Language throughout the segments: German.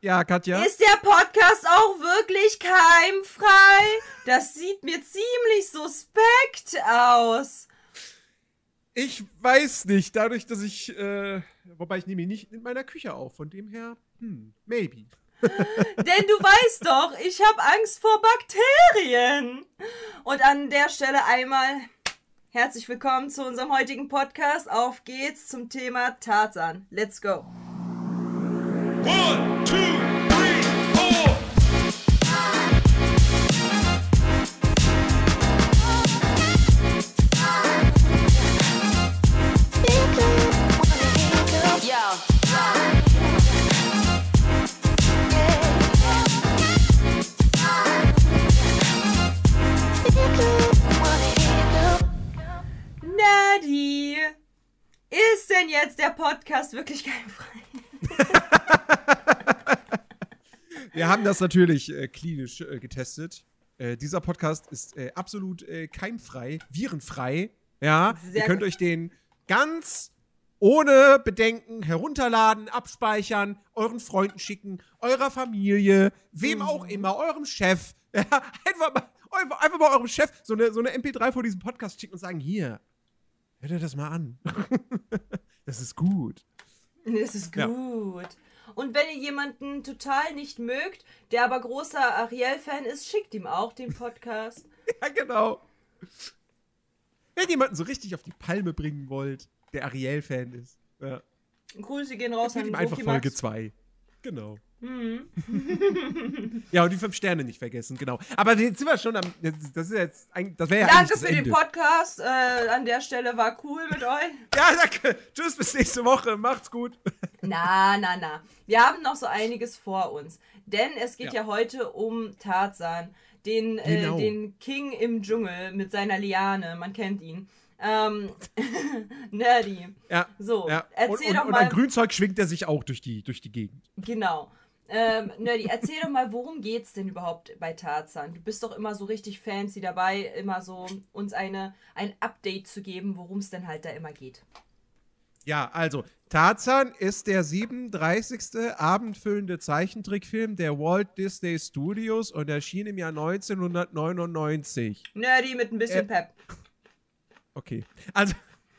Ja, Katja. Ist der Podcast auch wirklich keimfrei? Das sieht mir ziemlich suspekt aus. Ich weiß nicht, dadurch, dass ich, äh, wobei ich nehme ihn nicht in meiner Küche auf, von dem her, hm, maybe. Denn du weißt doch, ich habe Angst vor Bakterien. Und an der Stelle einmal herzlich willkommen zu unserem heutigen Podcast. Auf geht's zum Thema Tarzan. Let's go. Nadi, ist denn jetzt der Podcast wirklich keimfrei? Wir haben das natürlich äh, klinisch äh, getestet. Äh, dieser Podcast ist äh, absolut äh, keimfrei, virenfrei. Ja, Sehr ihr könnt gut. euch den ganz ohne Bedenken herunterladen, abspeichern, euren Freunden schicken, eurer Familie, wem auch Mhm. immer, eurem Chef. Ja, einfach, mal, einfach mal eurem Chef so eine, so eine MP3 vor diesem Podcast schicken und sagen: Hier, hört ihr das mal an. das ist gut. Das ist Ja. gut. Und wenn ihr jemanden total nicht mögt, der aber großer Ariel-Fan ist, schickt ihm auch den Podcast. Ja, genau. Wenn ihr jemanden so richtig auf die Palme bringen wollt, der Ariel-Fan ist, ja, Grüße gehen raus an. Folge 2. Genau. Mhm. Ja, und die fünf Sterne nicht vergessen, genau. Aber jetzt sind wir schon am. Das ist jetzt. Das wäre ja Danke für den Ende. Podcast. Äh, an der Stelle war cool mit euch. Ja, danke. Tschüss, bis nächste Woche. Macht's gut. Na, na, na. Wir haben noch so einiges vor uns. Denn es geht ja, Ja. heute um Tarzan, den, äh, Genau. den King im Dschungel mit seiner Liane. Man kennt ihn. Ähm, Nerdy. Ja. So, ja. erzähl und, und, doch und mal. an Grünzeug schwingt er sich auch durch die, durch die Gegend. Genau. Ähm, Nerdy, erzähl doch mal, worum geht's denn überhaupt bei Tarzan? Du bist doch immer so richtig fancy dabei, immer so uns eine, ein Update zu geben, worum es denn halt da immer geht. Ja, also, Tarzan ist der 37. abendfüllende Zeichentrickfilm der Walt Disney Studios und erschien im Jahr 1999. Nerdy mit ein bisschen Äh, Pep. Okay. Also,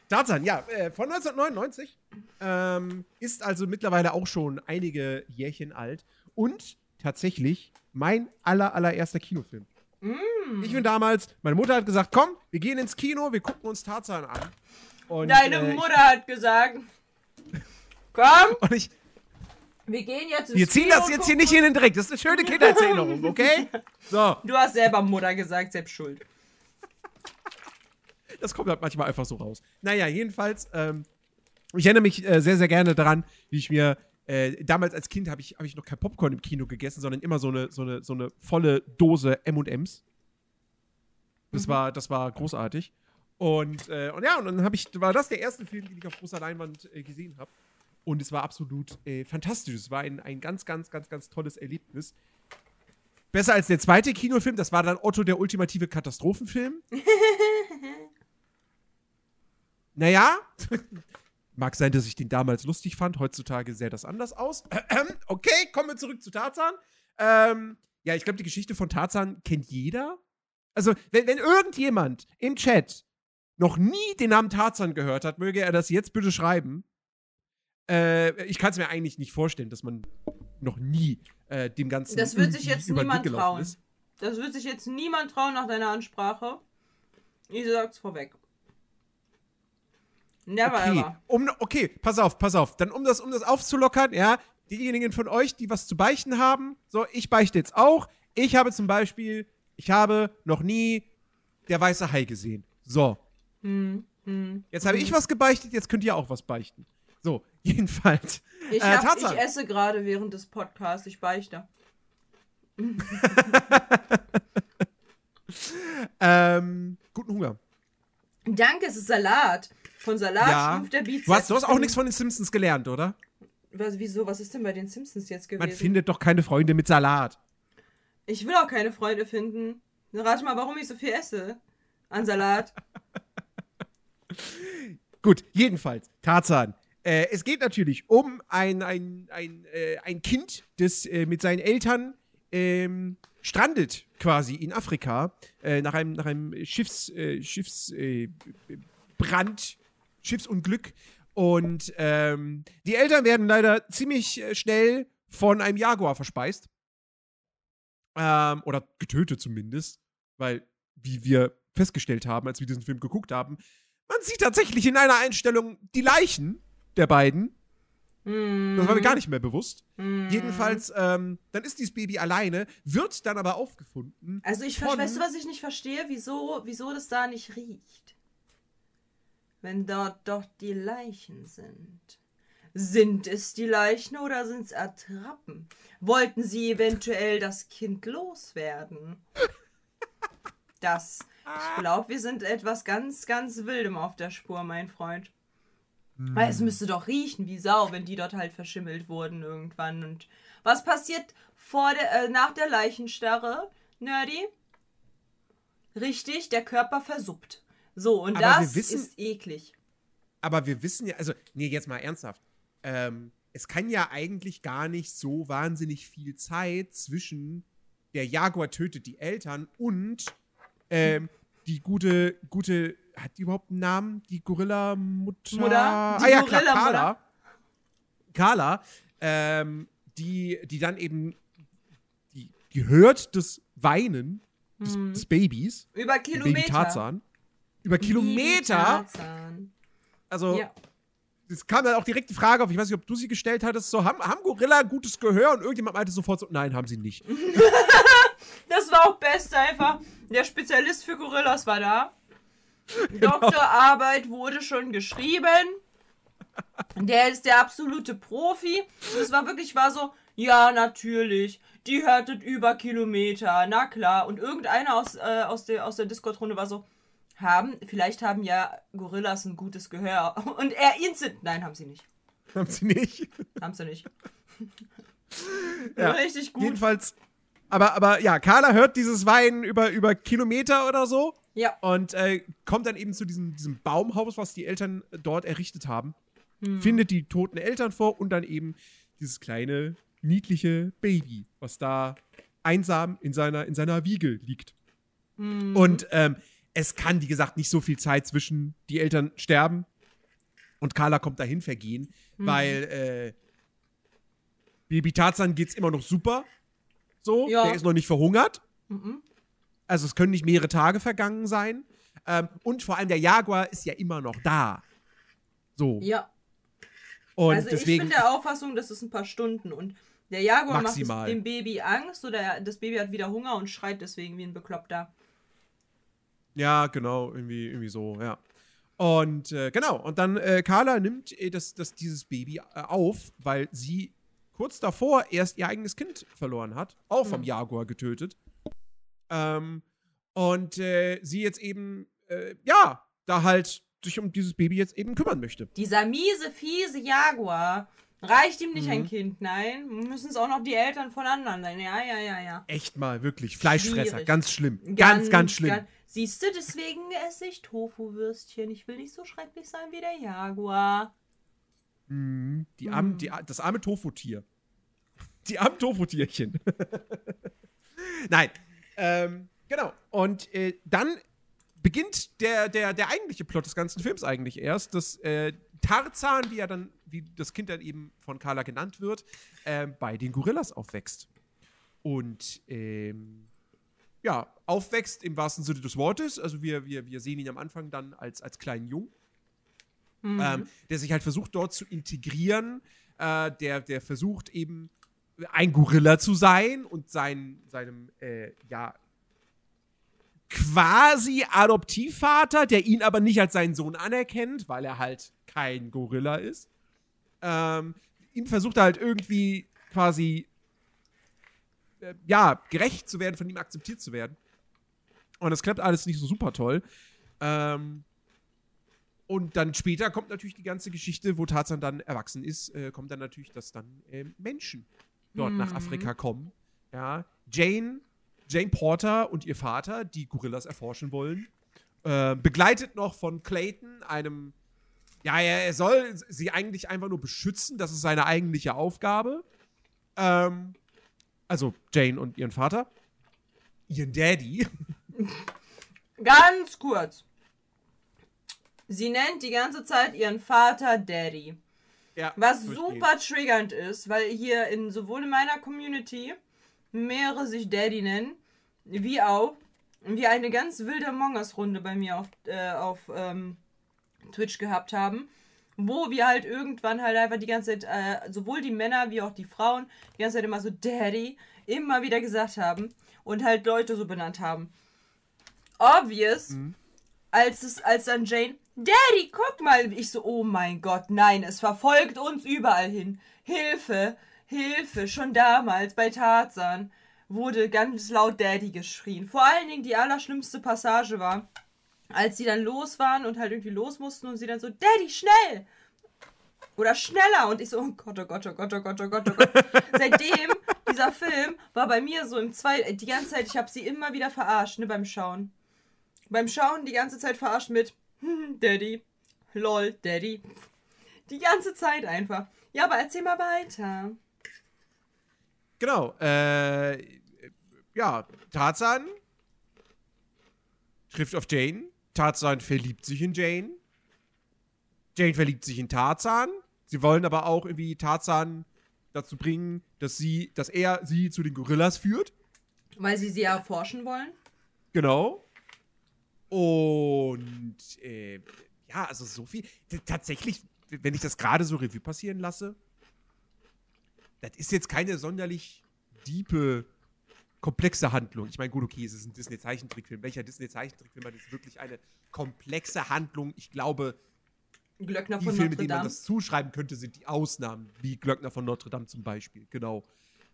Tarzan, ja, äh, von 1999. Ähm, ist also mittlerweile auch schon einige Jährchen alt. Und tatsächlich mein aller, allererster Kinofilm. Mm. Ich bin damals, meine Mutter hat gesagt, komm, wir gehen ins Kino, wir gucken uns Tarzan an. Und, Deine äh, Mutter hat gesagt, komm, Und ich, wir gehen jetzt ins wir ziehen Kino das jetzt hier nicht in den Dreck. Das ist eine schöne Kindheitserinnerung, okay? So, Du hast selber Mutter gesagt, selbst schuld. Das kommt halt manchmal einfach so raus. Naja, jedenfalls, ähm, ich erinnere mich äh, sehr, sehr gerne daran, wie ich mir äh, damals als Kind habe ich, hab ich noch kein Popcorn im Kino gegessen, sondern immer so eine, so eine, so eine volle Dose M&M's. Das, war, das war großartig. Und, äh, und ja, und dann ich, war das der erste Film, den ich auf großer Leinwand äh, gesehen habe. Und es war absolut äh, fantastisch. Es war ein, ein ganz, ganz, ganz, ganz tolles Erlebnis. Besser als der zweite Kinofilm, das war dann Otto der ultimative Katastrophenfilm. naja, mag sein, dass ich den damals lustig fand. Heutzutage sähe das anders aus. okay, kommen wir zurück zu Tarzan. Ähm, ja, ich glaube, die Geschichte von Tarzan kennt jeder. Also, wenn, wenn irgendjemand im Chat noch nie den Namen Tarzan gehört hat, möge er das jetzt bitte schreiben. Äh, ich kann es mir eigentlich nicht vorstellen, dass man noch nie äh, dem Ganzen Das wird sich jetzt niemand trauen. ist. Das wird sich jetzt niemand trauen nach deiner Ansprache. Ich sag's vorweg. Never Okay, ever. um, okay, pass auf, pass auf. Dann, um das, um das aufzulockern, ja, diejenigen von euch, die was zu beichten haben, so, ich beichte jetzt auch. Ich habe zum Beispiel, ich habe noch nie der weiße Hai gesehen. So, Hm, hm. jetzt habe ich was gebeichtet, jetzt könnt ihr auch was beichten. So, jedenfalls. Ich, Äh, hab, ich esse gerade während des Podcasts, ich beichte. Ähm, guten Hunger. Danke, es ist Salat. Von Salat Ja. der Bizeps. Du hast, du hast auch nichts von den Simpsons gelernt, oder? Was, wieso? Was ist denn bei den Simpsons jetzt gewesen? Man findet doch keine Freunde mit Salat. Ich will auch keine Freunde finden. Rate mal, warum ich so viel esse. An Salat. Gut, jedenfalls, Tarzan. Äh, es geht natürlich um ein, ein, ein, äh, ein Kind, das äh, mit seinen Eltern ähm, strandet quasi in Afrika äh, nach einem, nach einem Schiffs, äh, Schiffs, äh, Brand, Schiffsunglück. Und ähm, die Eltern werden leider ziemlich äh, schnell von einem Jaguar verspeist. Ähm, oder getötet zumindest. Weil, wie wir festgestellt haben, als wir diesen Film geguckt haben, man sieht tatsächlich in einer Einstellung die Leichen der beiden. Das war mir gar nicht mehr bewusst. Jedenfalls, ähm, dann ist dieses Baby alleine, wird dann aber aufgefunden. Also ich von- weißt du, was ich nicht verstehe? Wieso, wieso das da nicht riecht? Wenn dort doch die Leichen sind. Sind es die Leichen oder sind es Attrappen? Wollten sie eventuell das Kind loswerden? Das. Ich glaube, wir sind etwas ganz, ganz Wildem auf der Spur, mein Freund. Weil es müsste doch riechen wie Sau, wenn die dort halt verschimmelt wurden irgendwann. Und was passiert vor der, äh, nach der Leichenstarre, Nerdy? Richtig, der Körper versuppt. So, und Aber das wissen- ist eklig. Aber wir wissen ja, also, nee, jetzt mal ernsthaft. Ähm, es kann ja eigentlich gar nicht so wahnsinnig viel Zeit zwischen der Jaguar tötet die Eltern und ähm, die gute, gute, hat die überhaupt einen Namen? Die Gorilla-Mutter? Mutter? Die ah ja, klar, Gorilla-Mutter. Carla. Carla, ähm, die, die dann eben, die, die hört das Weinen des, des Babys, Über Kilometer. Baby Tarzan, über Kilometer. Also, Ja. es kam dann auch direkt die Frage auf, ich weiß nicht, ob du sie gestellt hattest, so, haben, haben Gorilla gutes Gehör? Und irgendjemand meinte sofort so, nein, haben sie nicht. Das war auch best einfach. Der Spezialist für Gorillas war da. Doktorarbeit wurde schon geschrieben. Der ist der absolute Profi. Das war wirklich, war so, ja, natürlich. Die hörtet über Kilometer, na klar. Und irgendeiner aus, äh, aus der, aus der Discord-Runde war so, haben, vielleicht haben ja Gorillas ein gutes Gehör. Und er instant, nein, haben sie nicht. haben sie nicht. Haben sie nicht. Ja. Richtig gut. Jedenfalls, aber, aber ja, Carla hört dieses Weinen über, über Kilometer oder so Ja. und äh, kommt dann eben zu diesem, diesem Baumhaus, was die Eltern dort errichtet haben, Hm. findet die toten Eltern vor und dann eben dieses kleine, niedliche Baby, was da einsam in seiner, in seiner Wiege liegt. Hm. Und ähm, es kann, wie gesagt, nicht so viel Zeit zwischen die Eltern sterben und Carla kommt dahin vergehen, Mhm. weil äh, Baby Tarzan geht's immer noch super. So, Ja. der ist noch nicht verhungert. Mhm. Also es können nicht mehrere Tage vergangen sein. Ähm, und vor allem der Jaguar ist ja immer noch da. So. Ja. Und also ich deswegen. bin der Auffassung, das ist ein paar Stunden und der Jaguar Maximal. macht es dem Baby Angst oder das Baby hat wieder Hunger und schreit deswegen wie ein Bekloppter. Ja, genau, irgendwie, irgendwie so, ja. Und äh, genau, und dann äh, Carla nimmt äh, das, das, dieses Baby äh, auf, weil sie kurz davor erst ihr eigenes Kind verloren hat, auch vom Jaguar getötet. Ähm, und äh, sie jetzt eben, äh, ja, da halt sich um dieses Baby jetzt eben kümmern möchte. Dieser miese, fiese Jaguar reicht ihm nicht Mhm. ein Kind, nein. Müssen es auch noch die Eltern von anderen sein. Ja, ja, ja, ja. Echt mal, wirklich. Fleischfresser, Schwierig. ganz schlimm. Ganz, ganz, schlimm. ganz- Siehst du, deswegen esse ich Tofu-Würstchen. Ich will nicht so schrecklich sein wie der Jaguar. Mhm. Die arm, die, das arme Tofu-Tier. Die armen Tofu-Tierchen. Nein. Ähm, genau. Und äh, dann beginnt der, der, der eigentliche Plot des ganzen Films eigentlich erst, dass äh, Tarzan, wie er dann, wie das Kind dann eben von Carla genannt wird, äh, bei den Gorillas aufwächst. Und ähm, ja, aufwächst im wahrsten Sinne des Wortes. Also wir, wir, wir sehen ihn am Anfang dann als, als kleinen Jungen ähm, der sich halt versucht dort zu integrieren, äh, der, der versucht eben ein Gorilla zu sein und sein, seinem, äh, ja, quasi Adoptivvater, der ihn aber nicht als seinen Sohn anerkennt, weil er halt kein Gorilla ist, ähm, ihm versucht er halt irgendwie quasi, äh, ja, gerecht zu werden, von ihm akzeptiert zu werden. Und das klappt alles nicht so super toll. Ähm, und dann später kommt natürlich die ganze Geschichte, wo Tarzan dann erwachsen ist, äh, kommt dann natürlich, dass dann ähm, Menschen dort nach Afrika kommen. Ja, Jane, Jane Porter und ihr Vater, die Gorillas erforschen wollen, äh, begleitet noch von Clayton, einem Ja, er, er soll sie eigentlich einfach nur beschützen. Das ist seine eigentliche Aufgabe. Ähm, also Jane und ihren Vater. Ihren Daddy. Ganz kurz. Sie nennt die ganze Zeit ihren Vater Daddy. Ja, Was super triggernd ist, weil hier in sowohl in meiner Community mehrere sich Daddy nennen, wie auch wir eine ganz wilde Among Us-Runde bei mir auf, äh, auf ähm, Twitch gehabt haben, wo wir halt irgendwann halt einfach die ganze Zeit, äh, sowohl die Männer wie auch die Frauen, die ganze Zeit immer so Daddy immer wieder gesagt haben und halt Leute so benannt haben. Obvious, als es, als dann Jane, Daddy, guck mal, ich so, oh mein Gott, nein, es verfolgt uns überall hin. Hilfe, Hilfe, schon damals bei Tarzan wurde ganz laut Daddy geschrien. Vor allen Dingen die allerschlimmste Passage war, als sie dann los waren und halt irgendwie los mussten und sie dann so, Daddy, schnell! Oder schneller! Und ich so, oh Gott, oh Gott, oh Gott, oh Gott, oh Gott, oh Gott. Seitdem, dieser Film war bei mir so im zwei, die ganze Zeit, ich habe sie immer wieder verarscht, ne, beim Schauen. Beim Schauen die ganze Zeit verarscht mit, hm, Daddy, lol, Daddy. Die ganze Zeit einfach. Ja, aber erzähl mal weiter. Genau. Äh, ja, Tarzan trifft auf Jane. Tarzan verliebt sich in Jane. Jane verliebt sich in Tarzan. Sie wollen aber auch irgendwie Tarzan dazu bringen, dass sie, dass er sie zu den Gorillas führt. Weil sie sie erforschen wollen? Genau. Und äh, ja, also so viel. Tatsächlich, wenn ich das gerade so Revue passieren lasse, das ist jetzt keine sonderlich diepe, komplexe Handlung. Ich meine, gut, okay, es ist ein Disney-Zeichentrickfilm. Welcher Disney-Zeichentrickfilm hat jetzt wirklich eine komplexe Handlung? Ich glaube, Glöckner die von Filme, Notre denen man das zuschreiben könnte, sind die Ausnahmen, wie Glöckner von Notre Dame zum Beispiel. Genau.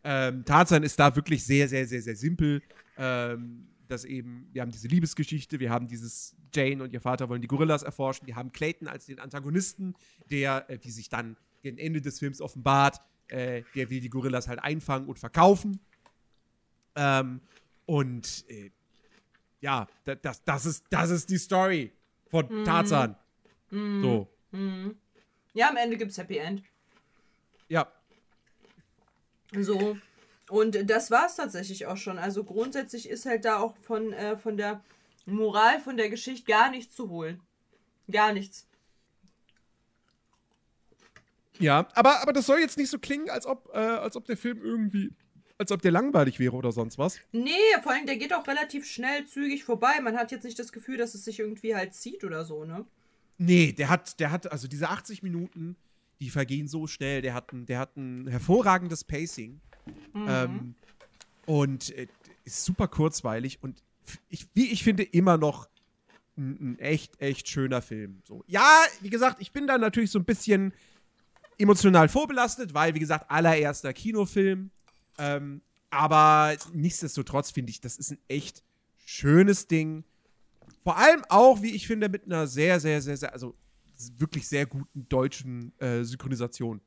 Ähm, Tarzan ist da wirklich sehr, sehr, sehr, sehr simpel. Ähm, dass eben, wir haben diese Liebesgeschichte, wir haben dieses Jane und ihr Vater wollen die Gorillas erforschen, wir haben Clayton als den Antagonisten, der, äh, wie sich dann gegen Ende des Films offenbart, äh, der will die Gorillas halt einfangen und verkaufen. Ähm, und äh, ja, da, das, das, ist, das ist die Story von Tarzan. So. Mhm. Ja, am Ende gibt's Happy End. Ja, So. Und das war's tatsächlich auch schon. Also grundsätzlich ist halt da auch von, äh, von der Moral von der Geschichte gar nichts zu holen. Gar nichts. Ja, aber, aber das soll jetzt nicht so klingen, als ob, äh, als ob der Film irgendwie, als ob der langweilig wäre oder sonst was. Nee, vor allem der geht auch relativ schnell, zügig vorbei. Man hat jetzt nicht das Gefühl, dass es sich irgendwie halt zieht oder so, ne? Nee, der hat, der hat, also diese 80 Minuten, die vergehen so schnell. Der hat ein, der hat ein hervorragendes Pacing. Ähm, und äh, ist super kurzweilig und ich, wie ich finde, immer noch ein, ein echt, echt schöner Film. So. Ja, wie gesagt, ich bin da natürlich so ein bisschen emotional vorbelastet, weil, wie gesagt, allererster Kinofilm. Ähm, aber nichtsdestotrotz finde ich, das ist ein echt schönes Ding. Vor allem auch, wie ich finde, mit einer sehr, sehr, sehr, sehr, also wirklich sehr guten deutschen äh, Synchronisation.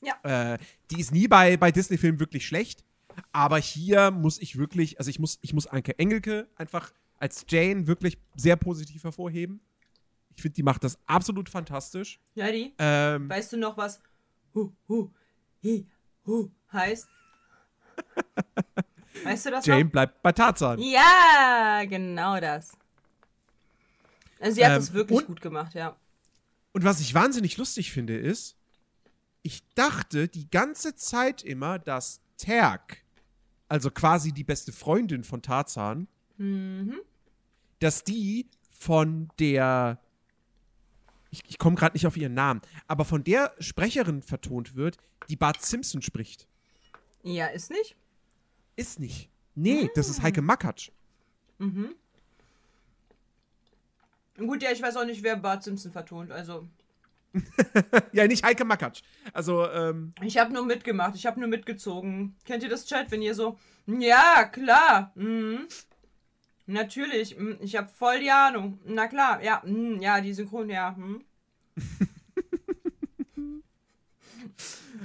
Ja. Äh, die ist nie bei, bei Disney-Filmen wirklich schlecht. Aber hier muss ich wirklich, also ich muss, ich muss Anke Engelke einfach als Jane wirklich sehr positiv hervorheben. Ich finde, die macht das absolut fantastisch. Ja, die. Ähm, Weißt du noch, was Hu, Hu, Hi, Hu heißt? Weißt du das Jane noch? bleibt bei Tarzan. Ja, genau das. Also sie hat Ähm, es wirklich und- gut gemacht, ja. Und was ich wahnsinnig lustig finde, ist, ich dachte die ganze Zeit immer, dass Terk, also quasi die beste Freundin von Tarzan, Mhm. dass die von der, ich, ich komme gerade nicht auf ihren Namen, aber von der Sprecherin vertont wird, die Bart Simpson spricht. Ja, ist nicht? Ist nicht. Nee, das ist Heike Makatsch. Gut, ja, ich weiß auch nicht, wer Bart Simpson vertont. Also, Ja, nicht Heike Makatsch. Also, ähm, ich habe nur mitgemacht, ich habe nur mitgezogen. Kennt ihr das Chat, wenn ihr so, ja, klar, mhm. Natürlich, mhm, ich habe voll die Ahnung. Na klar, ja, mhm, ja, die Synchron, ja. Mhm.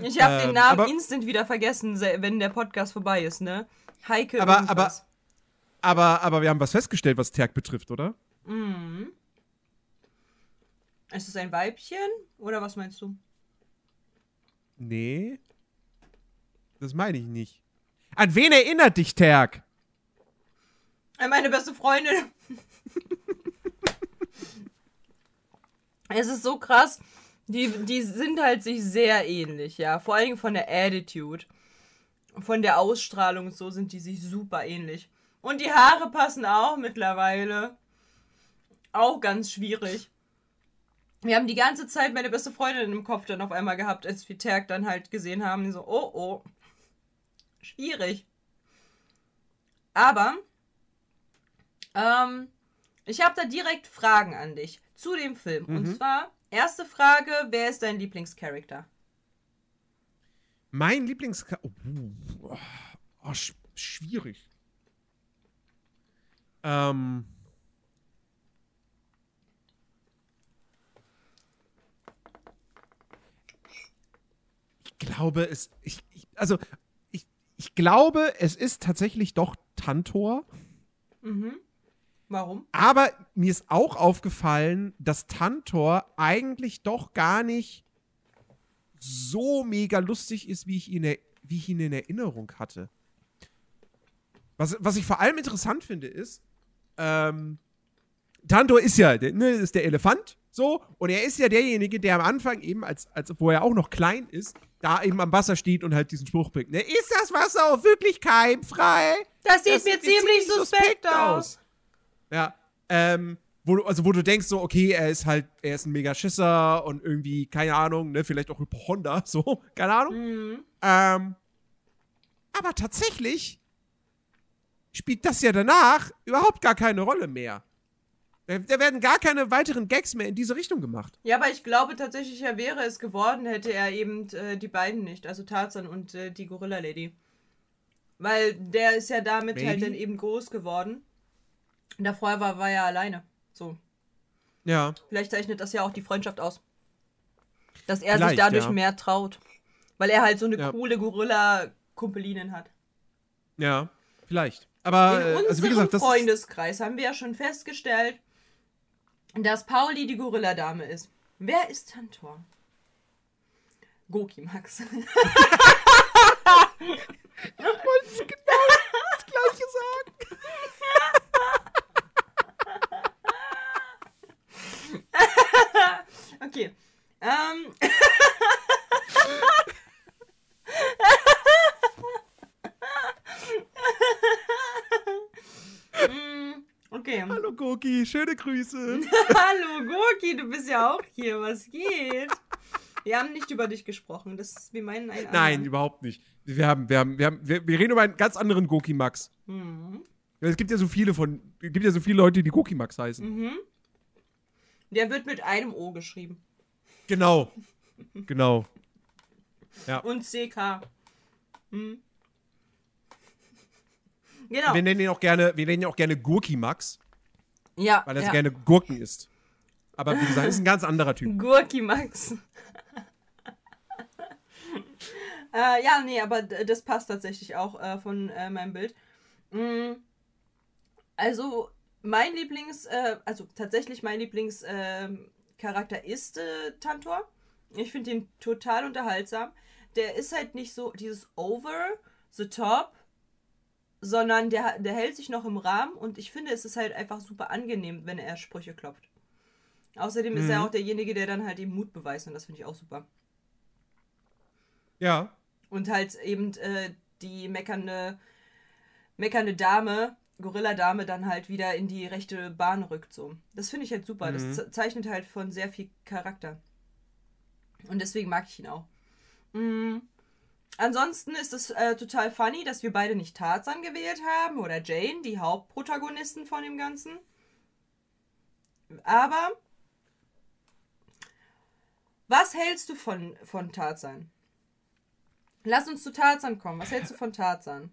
Ich habe den Ähm, Namen aber- instant wieder vergessen, se- wenn der Podcast vorbei ist, ne? Heike Aber- irgendwas. aber, aber wir haben was festgestellt, was Terk betrifft, oder? Ist es ein Weibchen oder was meinst du? Nee. Das meine ich nicht. An wen erinnert dich Terk? Äh, Meine beste Freundin. es ist so krass. Die, die sind halt sich sehr ähnlich, ja. Vor Dingen von der Attitude. Von der Ausstrahlung und so sind die sich super ähnlich. Und die Haare passen auch mittlerweile. Auch ganz schwierig. Wir haben die ganze Zeit meine beste Freundin im Kopf dann auf einmal gehabt, als wir Terk dann halt gesehen haben. So, oh oh. Schwierig. Aber ähm, ich habe da direkt Fragen an dich zu dem Film. Und zwar, erste Frage, wer ist dein Lieblingscharakter? Mein Lieblings... Oh, oh, oh, sch schwierig. Ähm... Ich glaube, es... Ich, ich, also, ich, ich glaube, es ist tatsächlich doch Tantor. Warum? Aber mir ist auch aufgefallen, dass Tantor eigentlich doch gar nicht so mega lustig ist, wie ich ihn, wie ich ihn in Erinnerung hatte. Was, was ich vor allem interessant finde, ist, ähm, Tantor ist ja, der, ne, ist der Elefant, so, und er ist ja derjenige, der am Anfang eben, als, als wo er auch noch klein ist, da eben am Wasser steht und halt diesen Spruch bringt. Ne, ist das Wasser auch wirklich keimfrei? Das sieht Das mir sieht ziemlich suspekt aus. Ja, ähm, wo du, also wo du denkst so, okay, er ist halt, er ist ein mega Schisser und irgendwie, keine Ahnung, ne, vielleicht auch Hypochonder, so, keine Ahnung. Mhm. Ähm, aber tatsächlich spielt das ja danach überhaupt gar keine Rolle mehr. Da, werden gar keine weiteren Gags mehr in diese Richtung gemacht. Ja, aber ich glaube tatsächlich, er wäre es geworden, hätte er eben äh, die beiden nicht, also Tarzan und äh, die Gorilla Lady. Weil der ist ja damit halt Maybe. dann eben groß geworden. Und davor war, war er alleine. So. Ja. Vielleicht zeichnet das ja auch die Freundschaft aus. Dass er sich Vielleicht, dadurch ja. mehr traut. Weil er halt so eine Ja. coole Gorilla-Kumpelinin hat. Ja, vielleicht. Aber, In äh, unserem also wie gesagt, das Freundeskreis haben wir ja schon festgestellt, dass Pauli die Gorilladame ist. Wer ist Tantor? Goki Max. das Gleiche sagen. Okay. Ähm. Mm, okay. Hallo Goki, schöne Grüße. Hallo Gorki, du bist ja auch hier. Was geht? Wir haben nicht über dich gesprochen. Das, wir meinen einen Nein, anderen. überhaupt nicht. Wir haben, wir haben, wir haben, wir, wir reden über einen ganz anderen Goki Max. Mhm. Es gibt ja so viele von, es gibt ja so viele Leute, die Goki Max heißen. Mhm. Der wird mit einem O geschrieben. Genau. Genau. Und CK. Hm. Genau. Wir nennen ihn auch gerne, wir nennen ihn auch gerne Gurki Max, ja, weil er so ja. gerne Gurken isst. Aber wie gesagt, ist ein ganz anderer Typ. Gurki Max. äh, ja, nee, aber das passt tatsächlich auch äh, von äh, meinem Bild. Mm, also, mein Lieblings, äh, also tatsächlich mein Lieblingscharakter Charakter ist äh, Tantor. Ich finde ihn total unterhaltsam. Der ist halt nicht so dieses over the top, sondern der, der hält sich noch im Rahmen und ich finde, es ist halt einfach super angenehm, wenn er Sprüche klopft. Außerdem ist er Mhm. auch derjenige, der dann halt eben Mut beweist und das finde ich auch super. Ja. Und halt eben äh, die meckernde, meckernde Dame, Gorilla-Dame, dann halt wieder in die rechte Bahn rückt. So. Das finde ich halt super. Mhm. Das ze- zeichnet halt von sehr viel Charakter. Und deswegen mag ich ihn auch. Mm. Ansonsten ist es äh, total funny, dass wir beide nicht Tarzan gewählt haben oder Jane, die Hauptprotagonisten von dem Ganzen. Aber was hältst du von, von Tarzan? Lass uns zu Tarzan kommen. Was hältst du von Tarzan?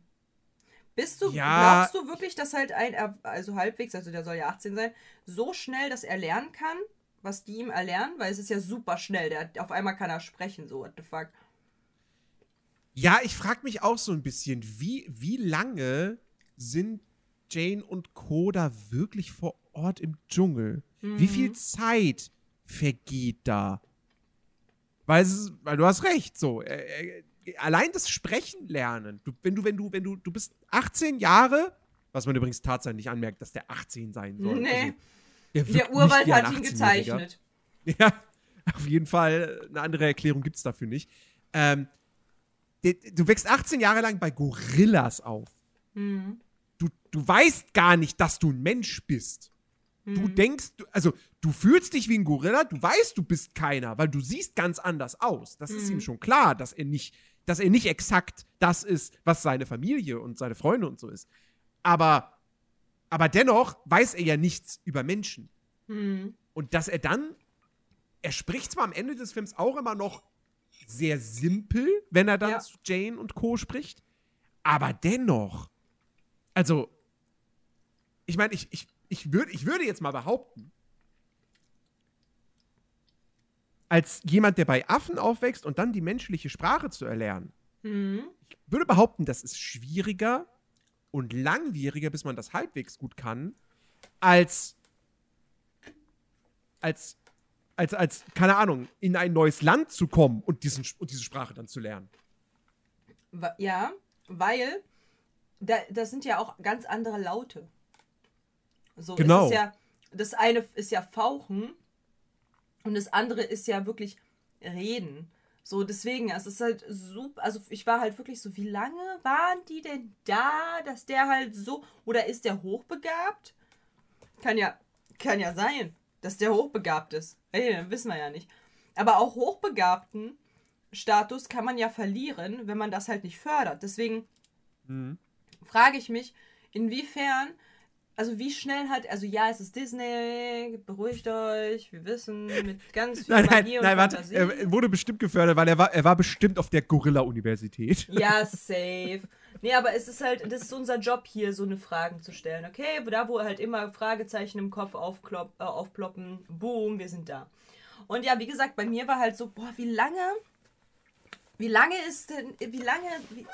Bist du, Ja. glaubst du wirklich, dass halt ein, Er- also halbwegs, also der soll ja 18 sein, so schnell, dass er lernen kann, was die ihm erlernen? Weil es ist ja super schnell. Der, auf einmal kann er sprechen, so, what the fuck. Ja, ich frage mich auch so ein bisschen, wie, wie lange sind Jane und Co. da wirklich vor Ort im Dschungel? Wie viel Zeit vergeht da. Weil, es ist, weil du hast recht, so. Äh, äh, allein das Sprechen lernen. Du, wenn du, wenn du, wenn du, du bist 18 Jahre, was man übrigens tatsächlich anmerkt, dass der 18 sein soll. Nee. Also, er wirkt Der Urwald nicht hat ihn 18-Jähriger. gezeichnet. Ja, auf jeden Fall. Eine andere Erklärung gibt es dafür nicht. Ähm, du wächst 18 Jahre lang bei Gorillas auf. Mhm. Du, du weißt gar nicht, dass du ein Mensch bist. Du Mhm. denkst, also du fühlst dich wie ein Gorilla, du weißt, du bist keiner, weil du siehst ganz anders aus. Das ist Mhm. ihm schon klar, dass er nicht, dass er nicht exakt das ist, was seine Familie und seine Freunde und so ist. Aber, aber dennoch weiß er ja nichts über Menschen. Mhm. Und dass er dann, er spricht zwar am Ende des Films auch immer noch sehr simpel, wenn er dann Ja. zu Jane und Co. spricht, aber dennoch, also, ich meine, ich, ich, ich, würd, ich würde jetzt mal behaupten, als jemand, der bei Affen aufwächst und dann die menschliche Sprache zu erlernen, Mhm. ich würde behaupten, das ist schwieriger und langwieriger, bis man das halbwegs gut kann, als als als als keine Ahnung in ein neues Land zu kommen und diesen und diese Sprache dann zu lernen. Ja, weil da, das sind ja auch ganz andere Laute. So, Genau. Ja, das eine ist ja Fauchen und das andere ist ja wirklich Reden. So, deswegen, es ist halt super, also ich war halt wirklich so, wie lange waren die denn da, dass der halt so, oder ist der hochbegabt? Kann ja, kann ja sein, dass der hochbegabt ist. Ey, wissen wir ja nicht. Aber auch hochbegabten Status kann man ja verlieren, wenn man das halt nicht fördert. Deswegen frage ich mich, inwiefern, also wie schnell hat, also ja, es ist Disney, beruhigt euch, wir wissen, mit ganz viel Nein, nein, Magie und nein, warte, er wurde bestimmt gefördert, weil er war er war bestimmt auf der Gorilla Universität. Ja, safe. Nee, aber es ist halt, das ist unser Job hier, so eine Fragen zu stellen, okay? Da, wo halt immer Fragezeichen im Kopf aufklopp, äh, aufploppen, boom, wir sind da. Und ja, wie gesagt, bei mir war halt so, boah, wie lange, wie lange ist denn, wie lange, wie,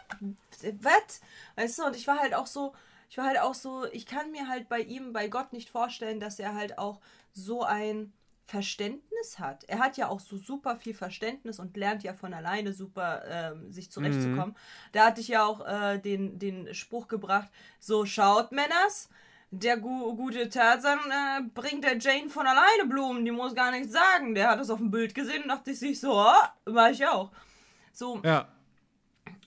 was? Weißt du, und ich war halt auch so, ich war halt auch so, ich kann mir halt bei ihm, bei Gott nicht vorstellen, dass er halt auch so ein Verständnis hat. Er hat ja auch so super viel Verständnis und lernt ja von alleine super ähm, sich zurechtzukommen. Da hatte ich ja auch äh, den, den Spruch gebracht, so schaut Männers, der gu gute Tarzan äh, bringt der Jane von alleine Blumen, die muss gar nichts sagen. Der hat das auf dem Bild gesehen und dachte sich so, ah, mach ich auch. So, Ja.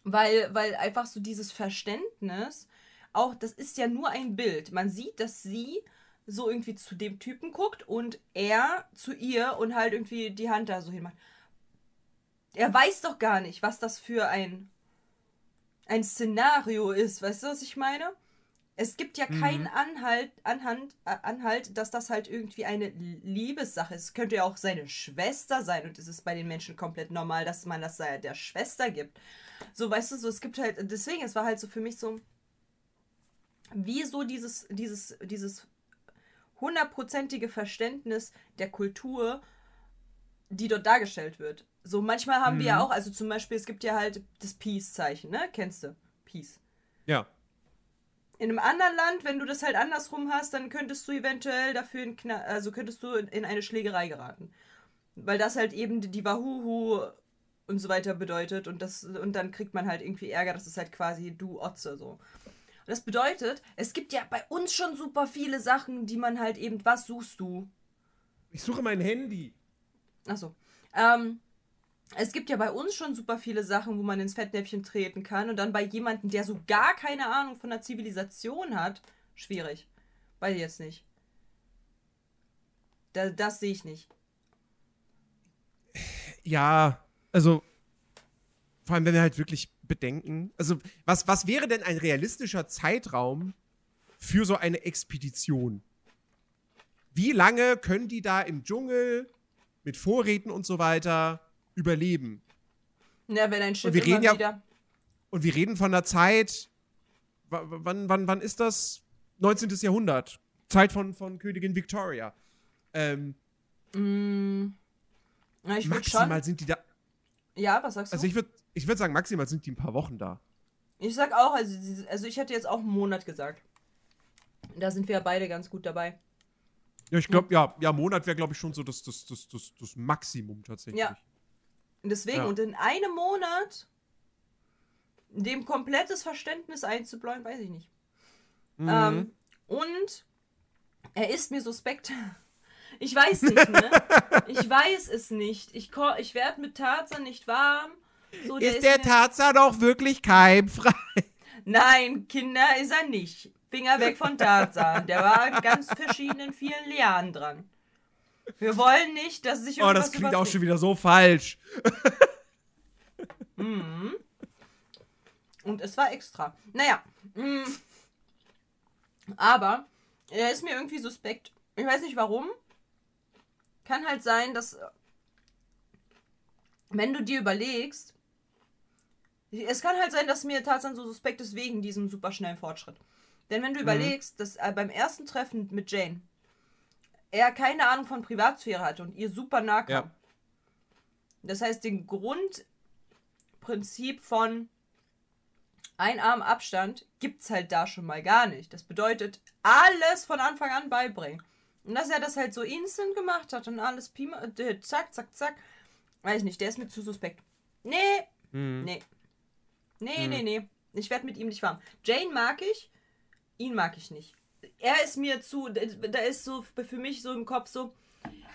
weil, weil einfach so dieses Verständnis, auch das ist ja nur ein Bild. Man sieht, dass sie so irgendwie zu dem Typen guckt und er zu ihr und halt irgendwie die Hand da so hinmacht. Er weiß doch gar nicht, was das für ein, ein Szenario ist. Weißt du, was ich meine? Es gibt ja keinen Anhalt, Anhand, Anhalt, dass das halt irgendwie eine Liebessache ist. Es könnte ja auch seine Schwester sein und es ist bei den Menschen komplett normal, dass man das der Schwester gibt. So, weißt du, so, es gibt halt, deswegen, es war halt so für mich so, wieso dieses, dieses, dieses hundertprozentige Verständnis der Kultur, die dort dargestellt wird. So, manchmal haben wir ja auch, also zum Beispiel, es gibt ja halt das Peace-Zeichen, ne? Kennst du? Peace. Ja. In einem anderen Land, wenn du das halt andersrum hast, dann könntest du eventuell dafür in Kna also könntest du in- in eine Schlägerei geraten. Weil das halt eben die Wahuhu und so weiter bedeutet und das und dann kriegt man halt irgendwie Ärger, das ist halt quasi du Otze so. Und das bedeutet, es gibt ja bei uns schon super viele Sachen, die man halt eben, was suchst du? Ich suche mein Handy. Achso. Ähm, es gibt ja bei uns schon super viele Sachen, wo man ins Fettnäpfchen treten kann. Und dann bei jemandem, der so gar keine Ahnung von der Zivilisation hat, schwierig. Weiß ich jetzt nicht. Da, das sehe ich nicht. Ja, also vor allem, wenn wir halt wirklich bedenken, also was, was wäre denn ein realistischer Zeitraum für so eine Expedition? Wie lange können die da im Dschungel mit Vorräten und so weiter überleben? Na, wenn ein Schiff wir immer reden ja- wieder. Und wir reden von der Zeit, wa- wa- wann, wann, wann ist das? 19. Jahrhundert. Zeit von, von Königin Victoria. Ähm, Mm, na, maximal schon. sind die da. Ja, was sagst du? Also ich würde ich würd sagen, maximal sind die ein paar Wochen da. Ich sag auch, also, also ich hätte jetzt auch einen Monat gesagt. Da sind wir ja beide ganz gut dabei. Ja, ich glaube, ja, ja, Monat wäre, glaube ich, schon so das, das, das, das, das Maximum tatsächlich. Ja. Und deswegen, Ja. und in einem Monat dem komplettes Verständnis einzubläuen, weiß ich nicht. Mhm. Ähm, und er ist mir suspekt. Ich weiß nicht, ne? Ich weiß es nicht. Ich, ich werde mit Tarzan nicht warm. So, ist der mir- Tarzan auch wirklich keimfrei? Nein, Kinder ist er nicht. Finger weg von Tarzan. Der war an ganz verschiedenen vielen Lianen dran. Wir wollen nicht, dass sich Oh, irgendwas das klingt auch überträgt. schon wieder so falsch. Und es war extra. Naja. mm. Aber er ist mir irgendwie suspekt. Ich weiß nicht warum. Kann halt sein, dass. äh, Wenn du dir überlegst. Es kann halt sein, dass mir Tarzan so suspekt ist wegen diesem superschnellen Fortschritt. Denn wenn du überlegst, dass beim ersten Treffen mit Jane er keine Ahnung von Privatsphäre hatte und ihr super nah kam. Ja. Das heißt, den Grundprinzip von ein Arm Abstand gibt's halt da schon mal gar nicht. Das bedeutet, alles von Anfang an beibringen. Und dass er das halt so instant gemacht hat und alles pima, äh, zack, zack, zack. Weiß ich nicht, der ist mir zu suspekt. Nee, Mhm. nee. Nee, nee, nee. Ich werde mit ihm nicht warm. Jane mag ich, ihn mag ich nicht. Er ist mir zu, da ist so für mich so im Kopf so,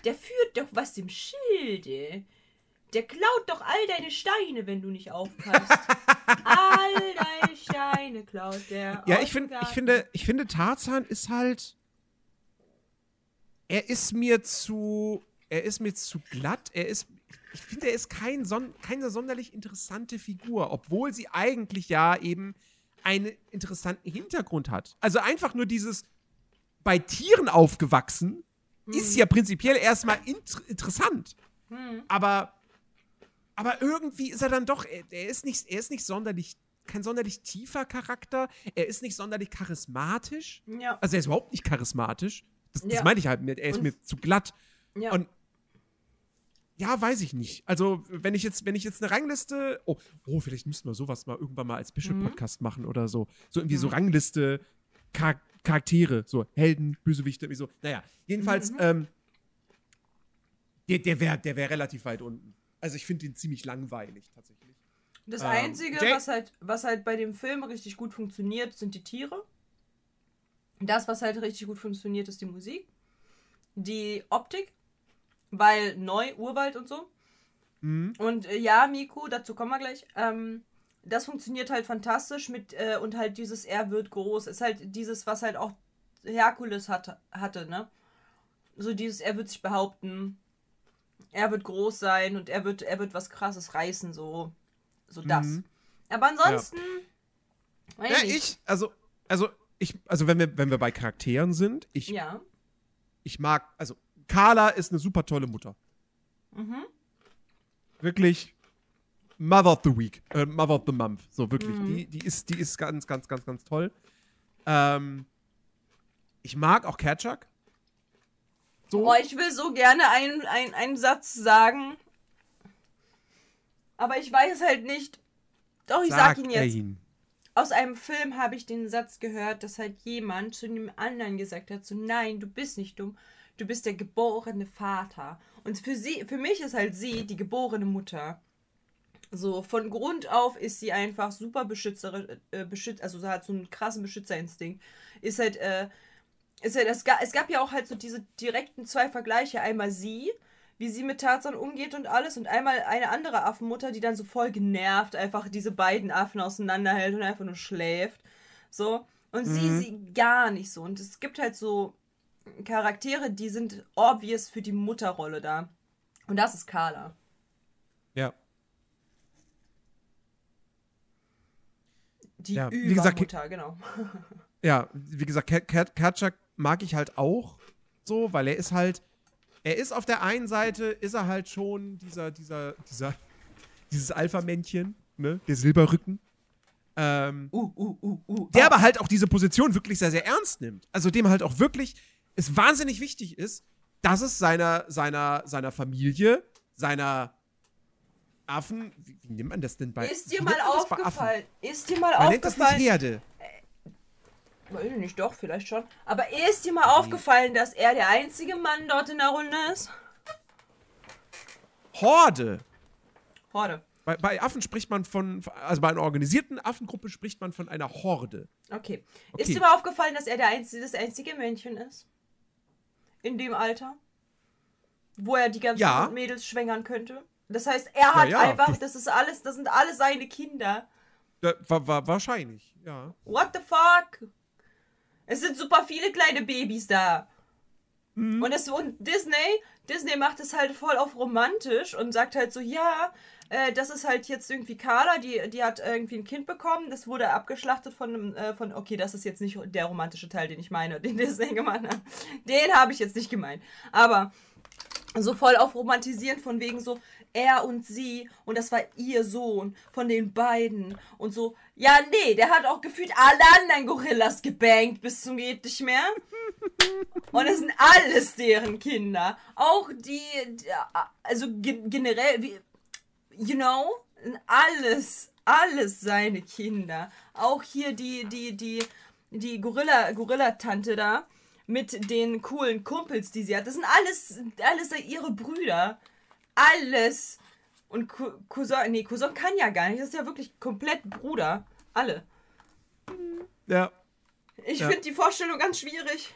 der führt doch was im Schilde. Der klaut doch all deine Steine, wenn du nicht aufpasst. all deine Steine klaut der. Ja, ich, find, ich, finde, ich finde, Tarzan ist halt. Er ist mir zu. Er ist mir zu glatt. Er ist. Ich finde, er ist kein son keine sonderlich interessante Figur, obwohl sie eigentlich ja eben einen interessanten Hintergrund hat. Also einfach nur dieses bei Tieren aufgewachsen ist ja prinzipiell erstmal int interessant. Aber, aber irgendwie ist er dann doch, er, er ist nicht, er ist nicht sonderlich, kein sonderlich tiefer Charakter. Er ist nicht sonderlich charismatisch. Ja. Also er ist überhaupt nicht charismatisch. Das, das Ja. meine ich halt er ist Und- mir zu glatt. ja. Und ja, weiß ich nicht. Also, wenn ich jetzt, wenn ich jetzt eine Rangliste. Oh, oh vielleicht müssten wir sowas mal irgendwann mal als Mhm. Bishop-Podcast machen oder so. So irgendwie so Rangliste, Char Charaktere, so Helden, Bösewichte, irgendwie so. Naja, jedenfalls, Mhm. ähm, der, der wäre der wär relativ weit unten. Also ich finde ihn ziemlich langweilig tatsächlich. Das Ähm, Einzige, was halt, was halt bei dem Film richtig gut funktioniert, sind die Tiere. Das, was halt richtig gut funktioniert, ist die Musik. Die Optik, weil neu, Urwald und so. Mhm. Und äh, ja, Miku, dazu kommen wir gleich. Ähm, das funktioniert halt fantastisch mit, äh, und halt dieses Er wird groß, ist halt dieses, was halt auch Herkules hatte, hatte, ne? So dieses, er wird sich behaupten, er wird groß sein und er wird, er wird was krasses reißen, so, so das. Mhm. Aber ansonsten, weiß Ja, nicht. ich, also, also, ich, also wenn wir, wenn wir bei Charakteren sind, ich, Ja. ich mag, also Carla ist eine super tolle Mutter. Mhm. Wirklich Mother of the Week, äh, Mother of the Month, so wirklich. Mhm. Die, die, ist, die ist ganz, ganz, ganz, ganz toll. Ähm, ich mag auch Kerchak. So. Oh, ich will so gerne einen, einen, einen Satz sagen. Aber ich weiß halt nicht. Doch, ich sag, ihn jetzt. ihn. Aus einem Film habe ich den Satz gehört, dass halt jemand zu dem anderen gesagt hat: so, nein, du bist nicht dumm. Du bist der geborene Vater. Und für sie, für mich ist halt sie die geborene Mutter. So, von Grund auf ist sie einfach super beschützerisch, äh, beschützt, also sie hat so einen krassen Beschützerinstinkt. Ist halt, äh, ist halt, es gab, es gab ja auch halt so diese direkten zwei Vergleiche. Einmal sie, wie sie mit Tarzan umgeht und alles, und einmal eine andere Affenmutter, die dann so voll genervt einfach diese beiden Affen auseinanderhält und einfach nur schläft. So. Und sie, sie gar nicht so. Und es gibt halt so Charaktere, die sind obvious für die Mutterrolle da. Und das ist Carla. Ja. Die Ja, wie gesagt, Übermutter, genau. Ja, wie gesagt, Ker- Ker- Kerchak mag ich halt auch so, weil er ist halt, er ist auf der einen Seite, ist er halt schon dieser, dieser, dieser, dieses Alpha-Männchen, ne, der Silberrücken. Ähm, Uh, uh, uh, uh. der aber halt auch diese Position wirklich sehr, sehr ernst nimmt. Also dem halt auch wirklich es wahnsinnig wichtig ist, dass es seiner, seiner, seiner Familie, seiner Affen, wie, wie nennt man das denn bei? Ist dir mal aufgefallen? Ist dir mal Man nennt das nicht aufgefallen? Herde. Weiß ich nicht, doch, vielleicht schon. Aber ist dir mal aufgefallen, dass er der einzige Mann dort in der Runde ist? Horde. Horde. Bei, bei Affen spricht man von, also bei einer organisierten Affengruppe spricht man von einer Horde. Okay. Okay. Ist dir mal aufgefallen, dass er der einzige, das einzige Männchen ist? In dem Alter? Wo er die ganzen Ja. Mädels schwängern könnte? Das heißt, er hat ja. einfach, das ist alles, das sind alle seine Kinder. Da, war, war, wahrscheinlich, ja. What the fuck? Es sind super viele kleine Babys da. Und, es, und Disney, Disney macht es halt voll auf romantisch und sagt halt so, ja, äh, das ist halt jetzt irgendwie Carla, die, die hat irgendwie ein Kind bekommen, das wurde abgeschlachtet von äh, von, okay, das ist jetzt nicht der romantische Teil, den ich meine, den Disney gemacht hat. Den habe ich jetzt nicht gemeint. Aber so voll auf romantisieren von wegen so er und sie und das war ihr Sohn von den beiden und so ja nee der hat auch gefühlt alle anderen Gorillas gebankt bis zum geht nicht mehr und es sind alles deren Kinder auch die, also ge generell wie you know alles alles seine Kinder auch hier die die die die Gorilla Gorilla Tante da mit den coolen Kumpels, die sie hat. Das sind alles, alles ihre Brüder. Alles. Und Cou- Cousin, nee, Cousin kann ja gar nicht. Das ist ja wirklich komplett Bruder. Alle. Ja. Ich Ja. finde die Vorstellung ganz schwierig.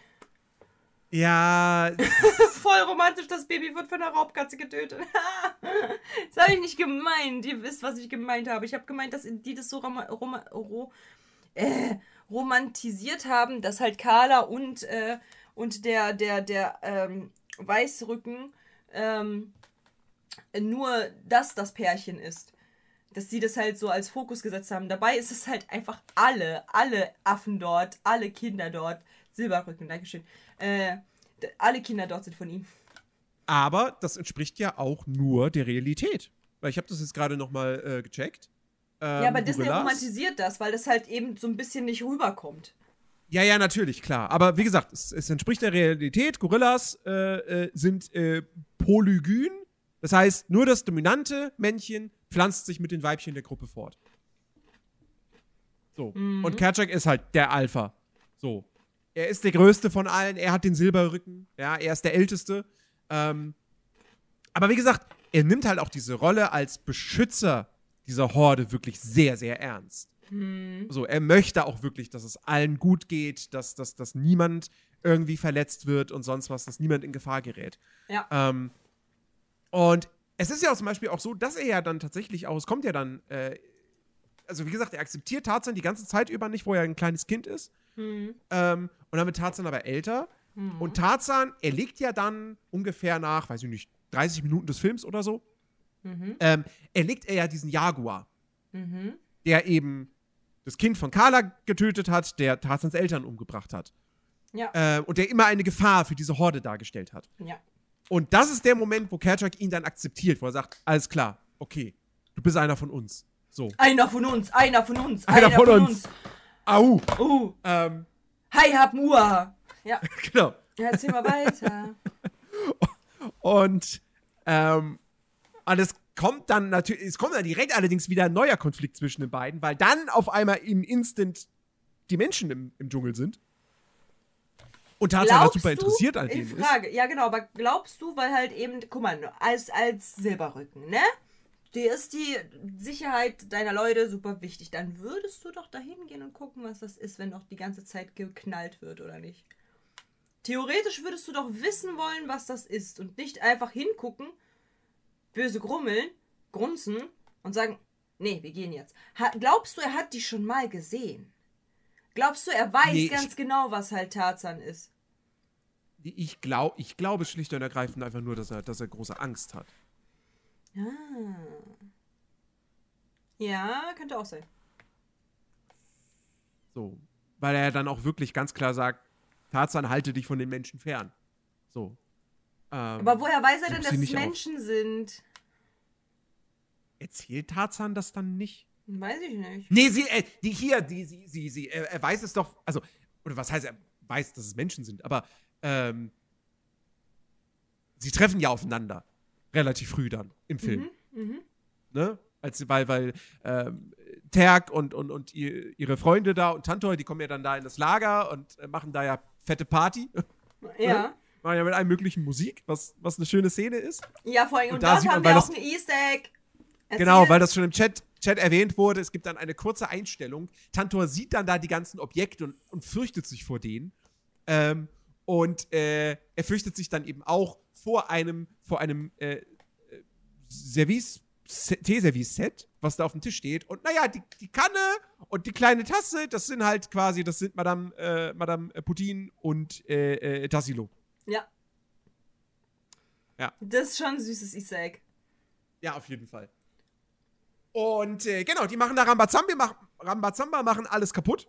Ja, Voll romantisch, das Baby wird von einer Raubkatze getötet. das habe ich nicht gemeint. Ihr wisst, was ich gemeint habe. Ich habe gemeint, dass die das so roma, roma, ro, äh, romantisiert haben, dass halt Carla und, äh, und der, der, der ähm, Weißrücken ähm, nur das das Pärchen ist. Dass sie das halt so als Fokus gesetzt haben. Dabei ist es halt einfach alle, alle Affen dort, alle Kinder dort. Silberrücken, Dankeschön. Äh, alle Kinder dort sind von ihm. aber das entspricht ja auch nur der Realität. Weil ich habe das jetzt gerade nochmal äh, gecheckt. Ähm, ja, aber Disney Gorillas- romantisiert das, weil das halt eben so ein bisschen nicht rüberkommt. Ja, ja, natürlich, klar. Aber wie gesagt, es, es entspricht der Realität. Gorillas äh, äh, sind äh, polygyn. Das heißt, nur das dominante Männchen pflanzt sich mit den Weibchen der Gruppe fort. So. Und Kerchak ist halt der Alpha. So. Er ist der größte von allen. Er hat den Silberrücken. Ja, er ist der älteste. Ähm, aber wie gesagt, er nimmt halt auch diese Rolle als Beschützer dieser Horde wirklich sehr, sehr ernst. So, er möchte auch wirklich, dass es allen gut geht, dass, dass, dass niemand irgendwie verletzt wird und sonst was, dass niemand in Gefahr gerät. Ja. Ähm, und es ist ja auch zum Beispiel auch so, dass er ja dann tatsächlich auch, es kommt ja dann, äh, also wie gesagt, er akzeptiert Tarzan die ganze Zeit über nicht, wo er ein kleines Kind ist. Mhm. Ähm, und dann wird Tarzan aber älter. Und Tarzan, er legt ja dann ungefähr nach, weiß ich nicht, 30 Minuten des Films oder so, Mhm. ähm, erlegt er ja diesen Jaguar, Mhm. der eben das Kind von Carla getötet hat, der Tarzans Eltern umgebracht hat. Ja. Äh, und der immer eine Gefahr für diese Horde dargestellt hat. ja. Und das ist der Moment, wo Kerchak ihn dann akzeptiert, wo er sagt, alles klar, okay, du bist einer von uns. So. Einer von uns, einer von uns, Einer einer, von von, uns. uns. Au! Oh, Ähm, hi, hab Mua. Ja, genau. ja, erzähl mal weiter. Und, ähm, und es kommt dann natürlich, es kommt dann direkt allerdings wieder ein neuer Konflikt zwischen den beiden, weil dann auf einmal im Instant die Menschen im, im Dschungel sind. Und Tarzan halt super interessiert an in denen ist. Frage, ja genau, aber glaubst du, weil halt eben, guck mal, als, als Silberrücken, ne? Dir ist die Sicherheit deiner Leute super wichtig. Dann würdest du doch dahin gehen und gucken, was das ist, wenn noch die ganze Zeit geknallt wird oder nicht. Theoretisch würdest du doch wissen wollen, was das ist und nicht einfach hingucken, böse grummeln, grunzen und sagen, nee, wir gehen jetzt. Ha glaubst du, er hat die schon mal gesehen? Glaubst du, er weiß Nee, ganz genau, was halt Tarzan ist? Ich, glaub, ich glaube schlicht und ergreifend einfach nur, dass er, dass er große Angst hat. Ah. Ja, könnte auch sein. So. Weil er dann auch wirklich ganz klar sagt, Tarzan, halte dich von den Menschen fern. So. Ähm, Aber woher weiß er denn, dass es nicht auf. Menschen sind? Erzählt Tarzan das dann nicht? Weiß ich nicht. Nee, sie, äh, die hier, die, sie, sie, sie, er, er weiß es doch, also, oder was heißt, er weiß, dass es Menschen sind, aber, ähm, sie treffen ja aufeinander. Relativ früh dann im Film. Mhm. Ne? Als, weil, weil ähm, Terk und, und, und ihr, ihre Freunde da und Tantor, die kommen ja dann da in das Lager und äh, machen da ja fette Party. Ja. machen ja mit allem möglichen Musik, was, was eine schöne Szene ist. Ja, vor allem, und, Und da man, haben weil wir auch das- ein Easter Egg. Genau, weil das schon im Chat, Chat erwähnt wurde. Es gibt dann eine kurze Einstellung. Tantor sieht dann da die ganzen Objekte und, und fürchtet sich vor denen. Ähm, und äh, er fürchtet sich dann eben auch vor einem, vor einem äh, äh, Service, Se- Teeservice-Set, was da auf dem Tisch steht. Und naja, die, die Kanne und die kleine Tasse, das sind halt quasi, das sind Madame, äh, Madame Putin und äh, äh, Tassilo. Ja. Ja. Das ist schon ein süßes Easter Egg. Ja, auf jeden Fall. Und äh, genau, die machen da Rambazamba, machen, Rambazamba machen alles kaputt.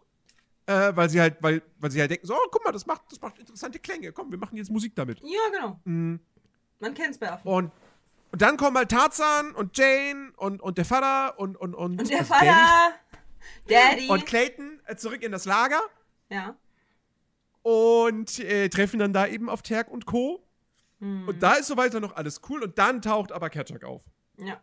Äh, weil sie halt, weil, weil sie halt denken, so, oh, guck mal, das macht, das macht interessante Klänge. Komm, wir machen jetzt Musik damit. Ja, genau. Mhm. Man kennt's bei Affen. Und, und dann kommen halt Tarzan und Jane und, und der Vater und, und, und, Und der also Vater, Daddy. Daddy und Clayton äh, zurück in das Lager ja. und äh, treffen dann da eben auf Terk und Co. Hm. Und da ist soweit dann noch alles cool. Und dann taucht aber Ketchuk auf. Ja.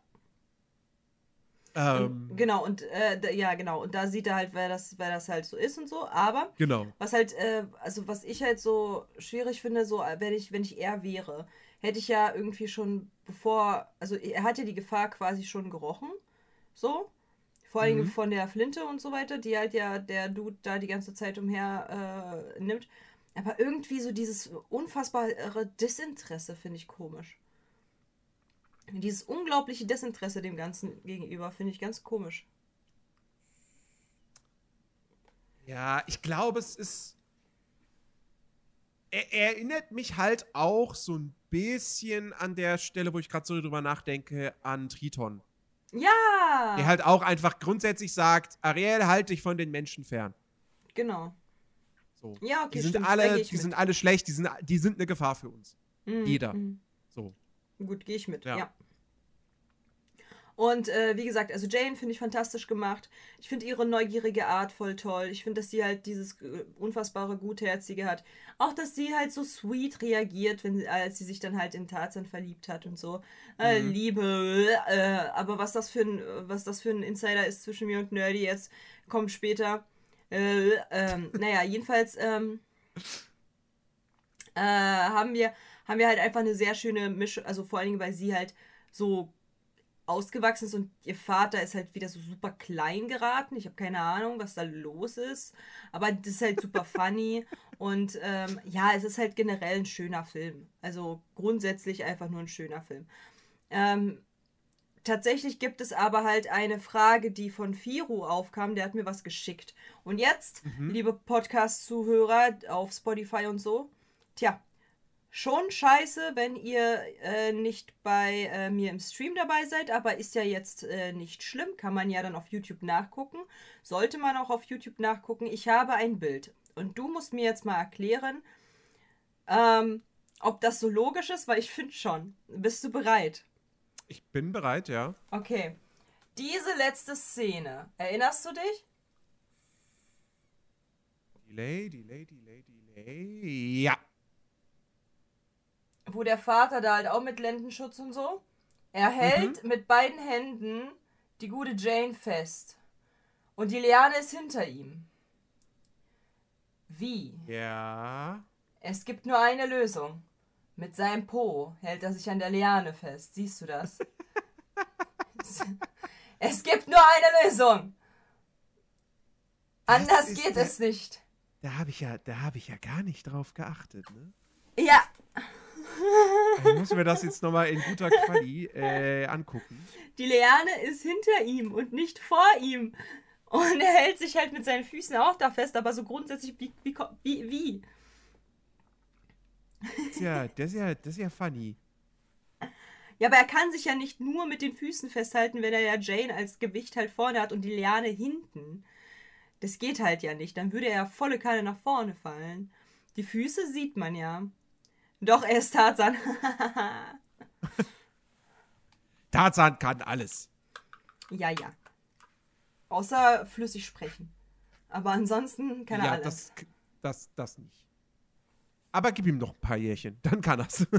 Ähm, Genau, und äh, da, ja, genau. Und da sieht er halt, wer das, wer das halt so ist und so. Aber genau. was halt, äh, also was ich halt so schwierig finde, so wenn ich, wenn ich er wäre, hätte ich ja irgendwie schon bevor, also er hat ja die Gefahr quasi schon gerochen. So. Vor allem Mhm. von der Flinte und so weiter, die halt ja der Dude da die ganze Zeit umher äh, nimmt. Aber irgendwie so dieses unfassbare Desinteresse finde ich komisch. Dieses unglaubliche Desinteresse dem Ganzen gegenüber finde ich ganz komisch. Ja, ich glaube, es ist. Er, er erinnert mich halt auch so ein bisschen an der Stelle, wo ich gerade so drüber nachdenke, an Triton. Ja! Der halt auch einfach grundsätzlich sagt: Ariel, halt dich von den Menschen fern. Genau. So. Ja, okay, die sind stimmt, alle, die mit. sind alle schlecht, die sind, die sind eine Gefahr für uns. Mhm, jeder. mhm. So. Gut, gehe ich mit, Ja. ja. Und äh, wie gesagt, also Jane finde ich fantastisch gemacht. Ich finde ihre neugierige Art voll toll. Ich finde, dass sie halt dieses äh, unfassbare Gutherzige hat. Auch, dass sie halt so sweet reagiert, wenn, als sie sich dann halt in Tarzan verliebt hat und so. Äh, Mhm. Liebe, äh, aber was das, für ein, was das für ein Insider ist zwischen mir und Nerdy jetzt, kommt später. Äh, ähm, naja, jedenfalls ähm, äh, haben wir haben wir halt einfach eine sehr schöne Mischung, also vor allen Dingen, weil sie halt so ausgewachsen ist und ihr Vater ist halt wieder so super klein geraten. Ich habe keine Ahnung, was da los ist, aber das ist halt super funny und ähm, ja, es ist halt generell ein schöner Film. Also grundsätzlich einfach nur ein schöner Film. Ähm, tatsächlich gibt es aber halt eine Frage, die von Firu aufkam, der hat mir was geschickt. Und jetzt, liebe Podcast-Zuhörer auf Spotify und so, tja, schon scheiße, wenn ihr äh, nicht bei äh, mir im Stream dabei seid, aber ist ja jetzt äh, nicht schlimm, kann man ja dann auf YouTube nachgucken. Sollte man auch auf YouTube nachgucken. Ich habe ein Bild und du musst mir jetzt mal erklären, ähm, ob das so logisch ist, weil ich finde schon. Bist du bereit? Ich bin bereit, ja. Okay. Diese letzte Szene, erinnerst du dich? Delay, Delay, Delay, Delay. Ja. Wo der Vater da halt auch mit Lendenschutz und so. Er hält mit beiden Händen die gute Jane fest. Und die Liane ist hinter ihm. Wie? Ja. Es gibt nur eine Lösung. Mit seinem Po hält er sich an der Liane fest. Siehst du das? es gibt nur eine Lösung. Anders geht der- es nicht. Da habe ich ja, da habe ich ja gar nicht drauf geachtet, ne? Ja, Ich muss mir das jetzt nochmal in guter Quali äh, angucken. Die Liane ist hinter ihm und nicht vor ihm. Und er hält sich halt mit seinen Füßen auch da fest, aber so grundsätzlich wie. Wie? wie, wie? Das ist ja, das ist ja, das ist ja funny. Ja, aber er kann sich ja nicht nur mit den Füßen festhalten, wenn er ja Jane als Gewicht halt vorne hat und die Liane hinten. Das geht halt ja nicht. Dann würde er ja volle Kanne nach vorne fallen. Die Füße sieht man ja. Doch, er ist Tarzan. Tarzan kann alles. ja, ja. Außer flüssig sprechen. Aber ansonsten kann er ja, alles. das, das, das nicht. Aber gib ihm noch ein paar Jährchen, dann kann er's.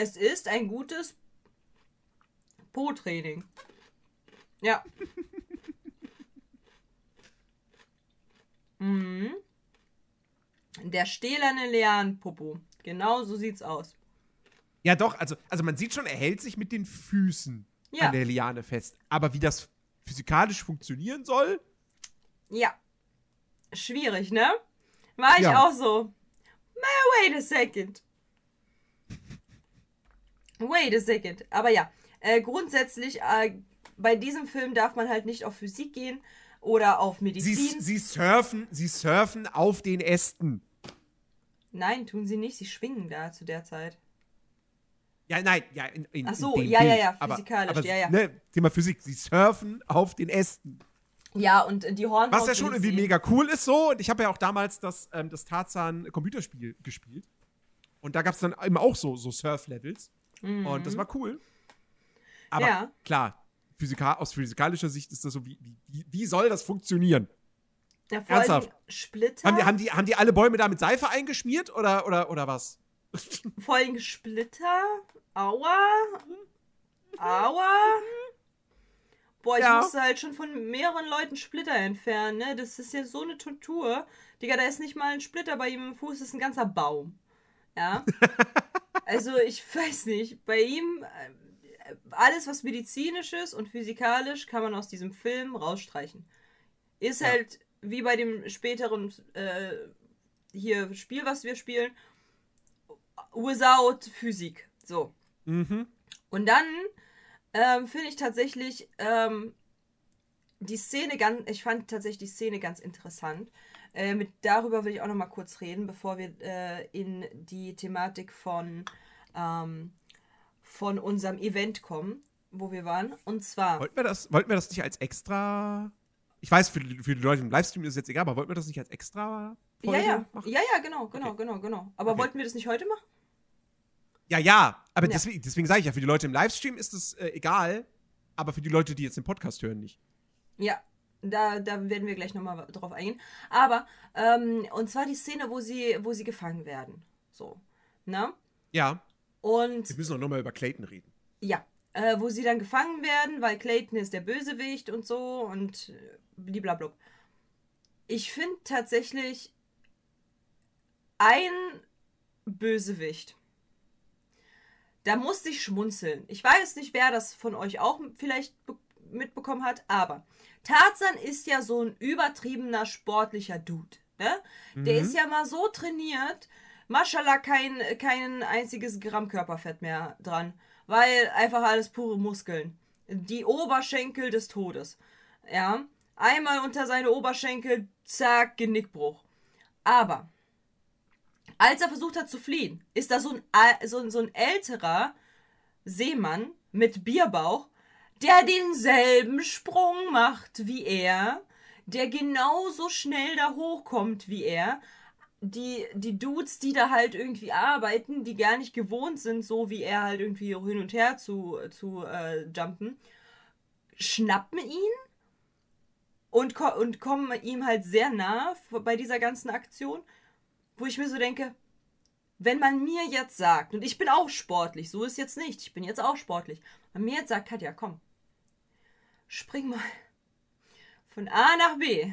Es ist ein gutes Po-Training. Ja. mhm. Der stählerne Lianenpopo. Genau so sieht's aus. Ja, doch, also, also man sieht schon, er hält sich mit den Füßen Ja. an der Liane fest. Aber wie das physikalisch funktionieren soll, Ja. Schwierig, ne? War ich Ja. auch so. Wait a second. Wait a second. Aber ja, äh, grundsätzlich, äh, bei diesem Film darf man halt nicht auf Physik gehen oder auf sie, Medizin. sie surfen, sie surfen auf den Ästen. Nein, tun sie nicht. Sie schwingen da zu der Zeit. Ja, nein, ja, in, in, Ach so, in ja, ja, Bild. ja, aber, physikalisch, aber, ja, ja. Ne, Thema Physik, sie surfen auf den Ästen. Ja, und äh, die Hornhaut. Was ja schon irgendwie mega cool ist so. Und ich habe ja auch damals das, ähm, das Tarzan-Computerspiel gespielt. Und da gab es dann eben auch so, so Surf-Levels. Und das war cool. Aber Mhm. Ja. klar, Physika aus physikalischer Sicht ist das so, wie, wie, wie soll das funktionieren? Ja, vor allem Ernsthaft? Splitter. Haben die, haben, die, haben die alle Bäume da mit Seife eingeschmiert oder, oder, oder was? Vor allem Splitter. Aua. Aua. Boah, ich Ja. musste halt schon von mehreren Leuten Splitter entfernen, ne? Das ist ja so eine Tortur. Digga, da ist nicht mal ein Splitter bei ihm im Fuß, das ist ein ganzer Baum. Ja. also, ich weiß nicht. Bei ihm, äh, alles, was medizinisch ist und physikalisch, kann man aus diesem Film rausstreichen. Ist Ja. halt wie bei dem späteren äh, hier Spiel, was wir spielen, without Physik. So. Mhm. Und dann ähm, finde ich tatsächlich ähm, die Szene ganz, ich fand tatsächlich die Szene ganz interessant. Äh, mit, darüber will ich auch noch mal kurz reden, bevor wir äh, in die Thematik von, ähm, von unserem Event kommen, wo wir waren. Und zwar, Wollten wir, das, wollten wir das nicht als extra. Ich weiß, für, die- für die Leute im Livestream ist es jetzt egal, aber wollten wir das nicht als extra ja, ja, machen? ja, ja, genau, genau, Okay. genau, genau. Aber Okay. wollten wir das nicht heute machen? Ja, ja, aber Ja. deswegen, deswegen sage ich ja, für die Leute im Livestream ist es äh, egal, aber für die Leute, die jetzt den Podcast hören, nicht. Ja, da, da werden wir gleich nochmal drauf eingehen. Aber, ähm, und zwar die Szene, wo sie, wo sie gefangen werden. So. Ne? Ja, Und wir müssen auch nochmal über Clayton reden. ja, äh, wo sie dann gefangen werden, weil Clayton ist der Bösewicht und so und blablabla. Ich finde tatsächlich ein Bösewicht. Da musste ich schmunzeln. Ich weiß nicht, wer das von euch auch vielleicht be- mitbekommen hat, aber Tarzan ist ja so ein übertriebener sportlicher Dude. Ne? Der ist ja mal so trainiert, Maschallah kein, kein einziges Gramm Körperfett mehr dran, weil einfach alles pure Muskeln. Die Oberschenkel des Todes. Ja, einmal unter seine Oberschenkel, zack, Genickbruch. Aber als er versucht hat zu fliehen, ist da so ein, so, so ein älterer Seemann mit Bierbauch, der denselben Sprung macht wie er, der genauso schnell da hochkommt wie er. Die, die Dudes, die da halt irgendwie arbeiten, die gar nicht gewohnt sind, so wie er halt irgendwie hin und her zu, zu äh, jumpen, schnappen ihn und, ko und kommen ihm halt sehr nah bei dieser ganzen Aktion, wo ich mir so denke, wenn man mir jetzt sagt, und ich bin auch sportlich, so ist jetzt nicht, ich bin jetzt auch sportlich, wenn man mir jetzt sagt, Katja, komm, spring mal von A nach B,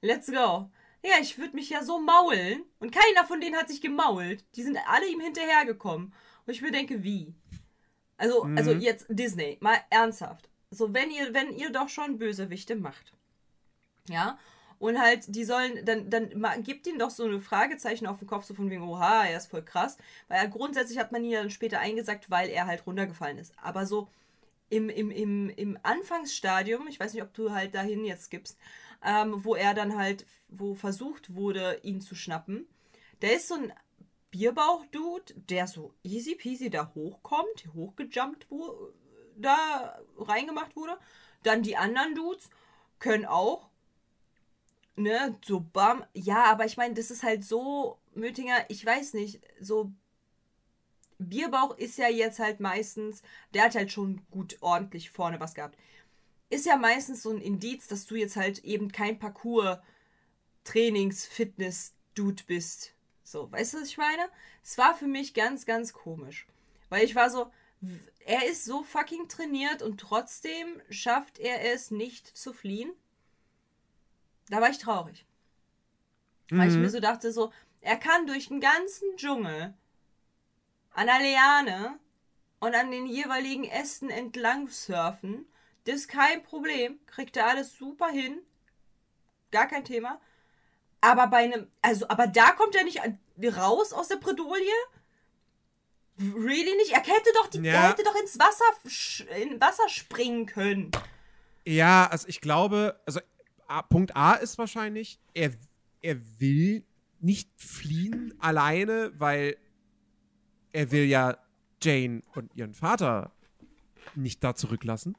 let's go. Ja, ich würde mich ja so maulen und keiner von denen hat sich gemault. Die sind alle ihm hinterhergekommen. Und ich mir denke, wie? Also, also jetzt Disney, mal ernsthaft. So, wenn ihr, wenn ihr doch schon Bösewichte macht. Ja. Und halt, die sollen, dann, dann gibt ihnen doch so eine Fragezeichen auf den Kopf, so von wegen, oha, er ist voll krass. Weil er grundsätzlich hat man ihn ja dann später eingesagt, weil er halt runtergefallen ist. Aber so im, im, im, im Anfangsstadium, ich weiß nicht, ob du halt dahin jetzt gibst, ähm, wo er dann halt, wo versucht wurde, ihn zu schnappen, der ist so ein Bierbauch-Dude, der so easy peasy da hochkommt, hochgejumpt wo, da reingemacht wurde. Dann die anderen Dudes können auch, ne, so bam. Ja, aber ich meine, das ist halt so, Mötinger, ich weiß nicht, so Bierbauch ist ja jetzt halt meistens, der hat halt schon gut ordentlich vorne was gehabt. Ist ja meistens so ein Indiz, dass du jetzt halt eben kein Parcours Trainings Fitness Dude bist. So, weißt du, was ich meine? Es war für mich ganz ganz komisch, weil ich war so, Er ist so fucking trainiert und trotzdem schafft er es nicht zu fliehen. Da war ich traurig. Weil ich mir so dachte, so, er kann durch den ganzen Dschungel an der Liane und an den jeweiligen Ästen entlang surfen. Das ist kein Problem. Kriegt er alles super hin. Gar kein Thema. Aber bei einem, also, aber da kommt er nicht raus aus der Bredouille. Really nicht? Er hätte doch, die, Ja. er hätte doch ins Wasser, in Wasser springen können. Ja, also ich glaube, also Punkt A ist wahrscheinlich, er, er will nicht fliehen alleine, weil er will ja Jane und ihren Vater nicht da zurücklassen.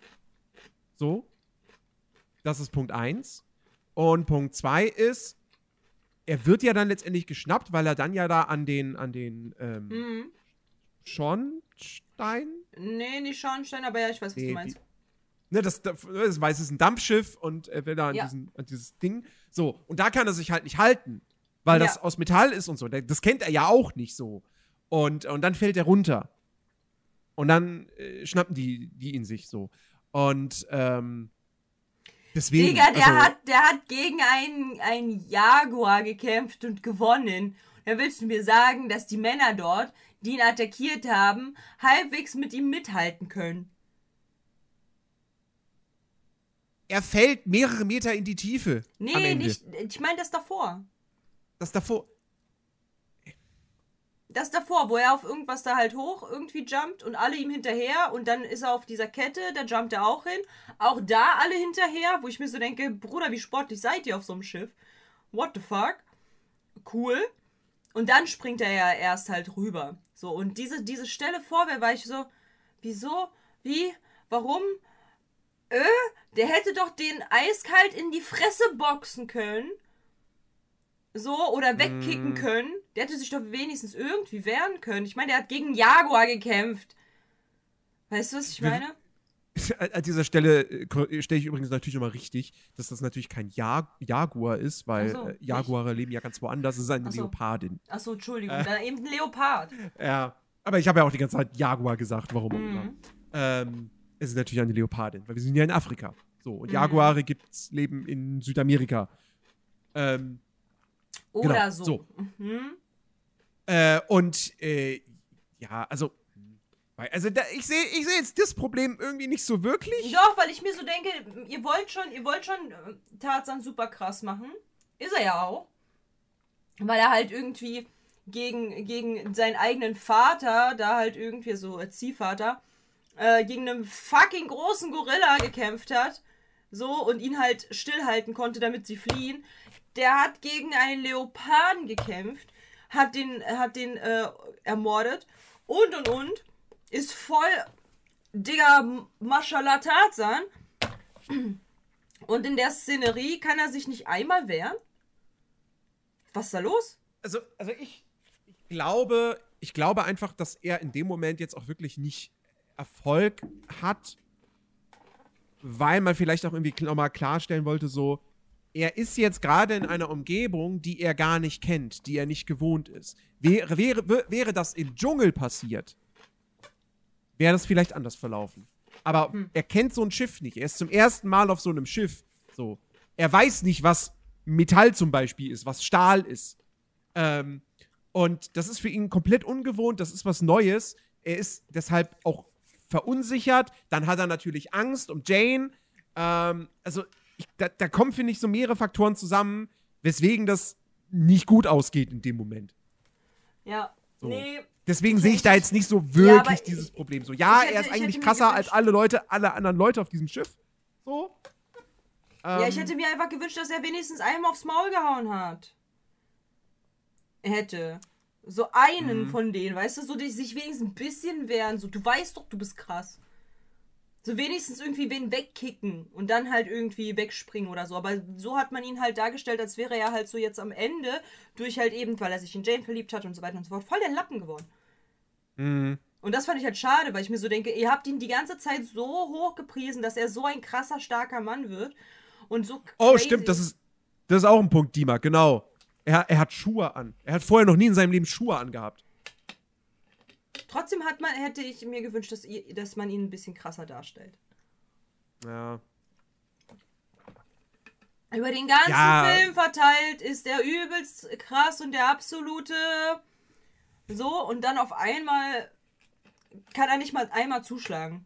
So. Das ist Punkt 1. Und Punkt 2 ist, er wird ja dann letztendlich geschnappt, weil er dann ja da an den, an den ähm, Mhm. Schornstein Nee, nicht Schornstein, aber ja, ich weiß, was Nee, du meinst. Ne, das, das, das weiß, es ist ein Dampfschiff und er will da an, Ja. diesen, an dieses Ding. So, und da kann er sich halt nicht halten, weil das Ja. aus Metall ist und so. Das kennt er ja auch nicht so. Und, und dann fällt er runter. Und dann äh, schnappen die, die ihn sich so. Und ähm, deswegen. Digga, der, also, hat, der hat gegen einen, einen Jaguar gekämpft und gewonnen. Da willst du mir sagen, dass die Männer dort, die ihn attackiert haben, halbwegs mit ihm mithalten können. Er fällt mehrere Meter in die Tiefe. Nee, nicht. Ich meine das davor. Das davor. Das davor, wo er auf irgendwas da halt hoch irgendwie jumpt und alle ihm hinterher und dann ist er auf dieser Kette, da jumpt er auch hin. Auch da alle hinterher, wo ich mir so denke, Bruder, wie sportlich seid ihr auf so einem Schiff? What the fuck? Cool. Und dann springt er ja erst halt rüber. So, und diese, diese Stelle vorher war ich so, wieso? Wie? Warum? Äh, der hätte doch den eiskalt in die Fresse boxen können. So, oder wegkicken Mm. können. Der hätte sich doch wenigstens irgendwie wehren können. Ich meine, der hat gegen Jaguar gekämpft. Weißt du, was ich meine? An dieser Stelle äh, stelle ich übrigens natürlich nochmal richtig, dass das natürlich kein Jag Jaguar ist, weil so, äh, Jaguare leben ja ganz woanders. Es ist eine Ach so. Leopardin. Achso, Entschuldigung, Äh. dann eben ein Leopard. Ja. Aber ich habe ja auch die ganze Zeit Jaguar gesagt, warum auch immer. Mhm. Ähm, es ist natürlich eine Leopardin, weil wir sind ja in Afrika. So, und Mhm. Jaguare gibt's, leben in Südamerika. Ähm, Oder genau, so. so. Mhm. äh, und äh, ja, also, also da, ich sehe ich seh jetzt das Problem irgendwie nicht so wirklich. Doch, weil ich mir so denke, ihr wollt schon, ihr wollt schon äh, Tarzan super krass machen. Ist er ja auch. Weil er halt irgendwie gegen, gegen seinen eigenen Vater, da halt irgendwie so als Ziehvater, äh, gegen einen fucking großen Gorilla gekämpft hat. So, und ihn halt stillhalten konnte, damit sie fliehen. Der hat gegen einen Leoparden gekämpft, hat den, hat den äh, ermordet und und und. Ist voll Digga, Mashallah Tarzan. Und in der Szenerie kann er sich nicht einmal wehren? Was ist da los? Also, also ich, ich glaube, ich glaube einfach, dass er in dem Moment jetzt auch wirklich nicht Erfolg hat, weil man vielleicht auch irgendwie nochmal klarstellen wollte, so, er ist jetzt gerade in einer Umgebung, die er gar nicht kennt, die er nicht gewohnt ist. Wäre, wäre, wär- wäre das im Dschungel passiert, wäre das vielleicht anders verlaufen. Aber er kennt so ein Schiff nicht. Er ist zum ersten Mal auf so einem Schiff. So. Er weiß nicht, was Metall zum Beispiel ist, was Stahl ist. Ähm, und das ist für ihn komplett ungewohnt, das ist was Neues. Er ist deshalb auch verunsichert. Dann hat er natürlich Angst um Jane. Ähm, also, ich, da, da kommen, finde ich, so mehrere Faktoren zusammen, weswegen das nicht gut ausgeht in dem Moment. Ja, So. nee. Deswegen sehe ich da jetzt nicht so wirklich aber dieses ich- Problem. So, ja, hätte- er ist ich eigentlich krasser als alle Leute, alle anderen Leute auf diesem Schiff. So. Ja, ich Ähm, hätte mir einfach gewünscht, dass er wenigstens einmal aufs Maul gehauen hat. Hätte. So einen Mhm. von denen, weißt du, so die sich wenigstens ein bisschen wehren. So, du weißt doch, du bist krass. So wenigstens irgendwie wen wegkicken und dann halt irgendwie wegspringen oder so. Aber so hat man ihn halt dargestellt, als wäre er halt so jetzt am Ende durch halt eben, weil er sich in Jane verliebt hat und so weiter und so fort, voll der Lappen geworden. mh. Und das fand ich halt schade, weil ich mir so denke, ihr habt ihn die ganze Zeit so hoch gepriesen, dass er so ein krasser, starker Mann wird. Und so Oh, crazy. stimmt, das ist, das ist auch ein Punkt, Dima, genau. Er, er hat Schuhe an. Er hat vorher noch nie in seinem Leben Schuhe angehabt. Trotzdem hat man, hätte ich mir gewünscht, dass, ihr- dass man ihn ein bisschen krasser darstellt. Ja. Über den ganzen Ja. Film verteilt ist er übelst krass und der absolute so und dann auf einmal kann er nicht mal einmal zuschlagen.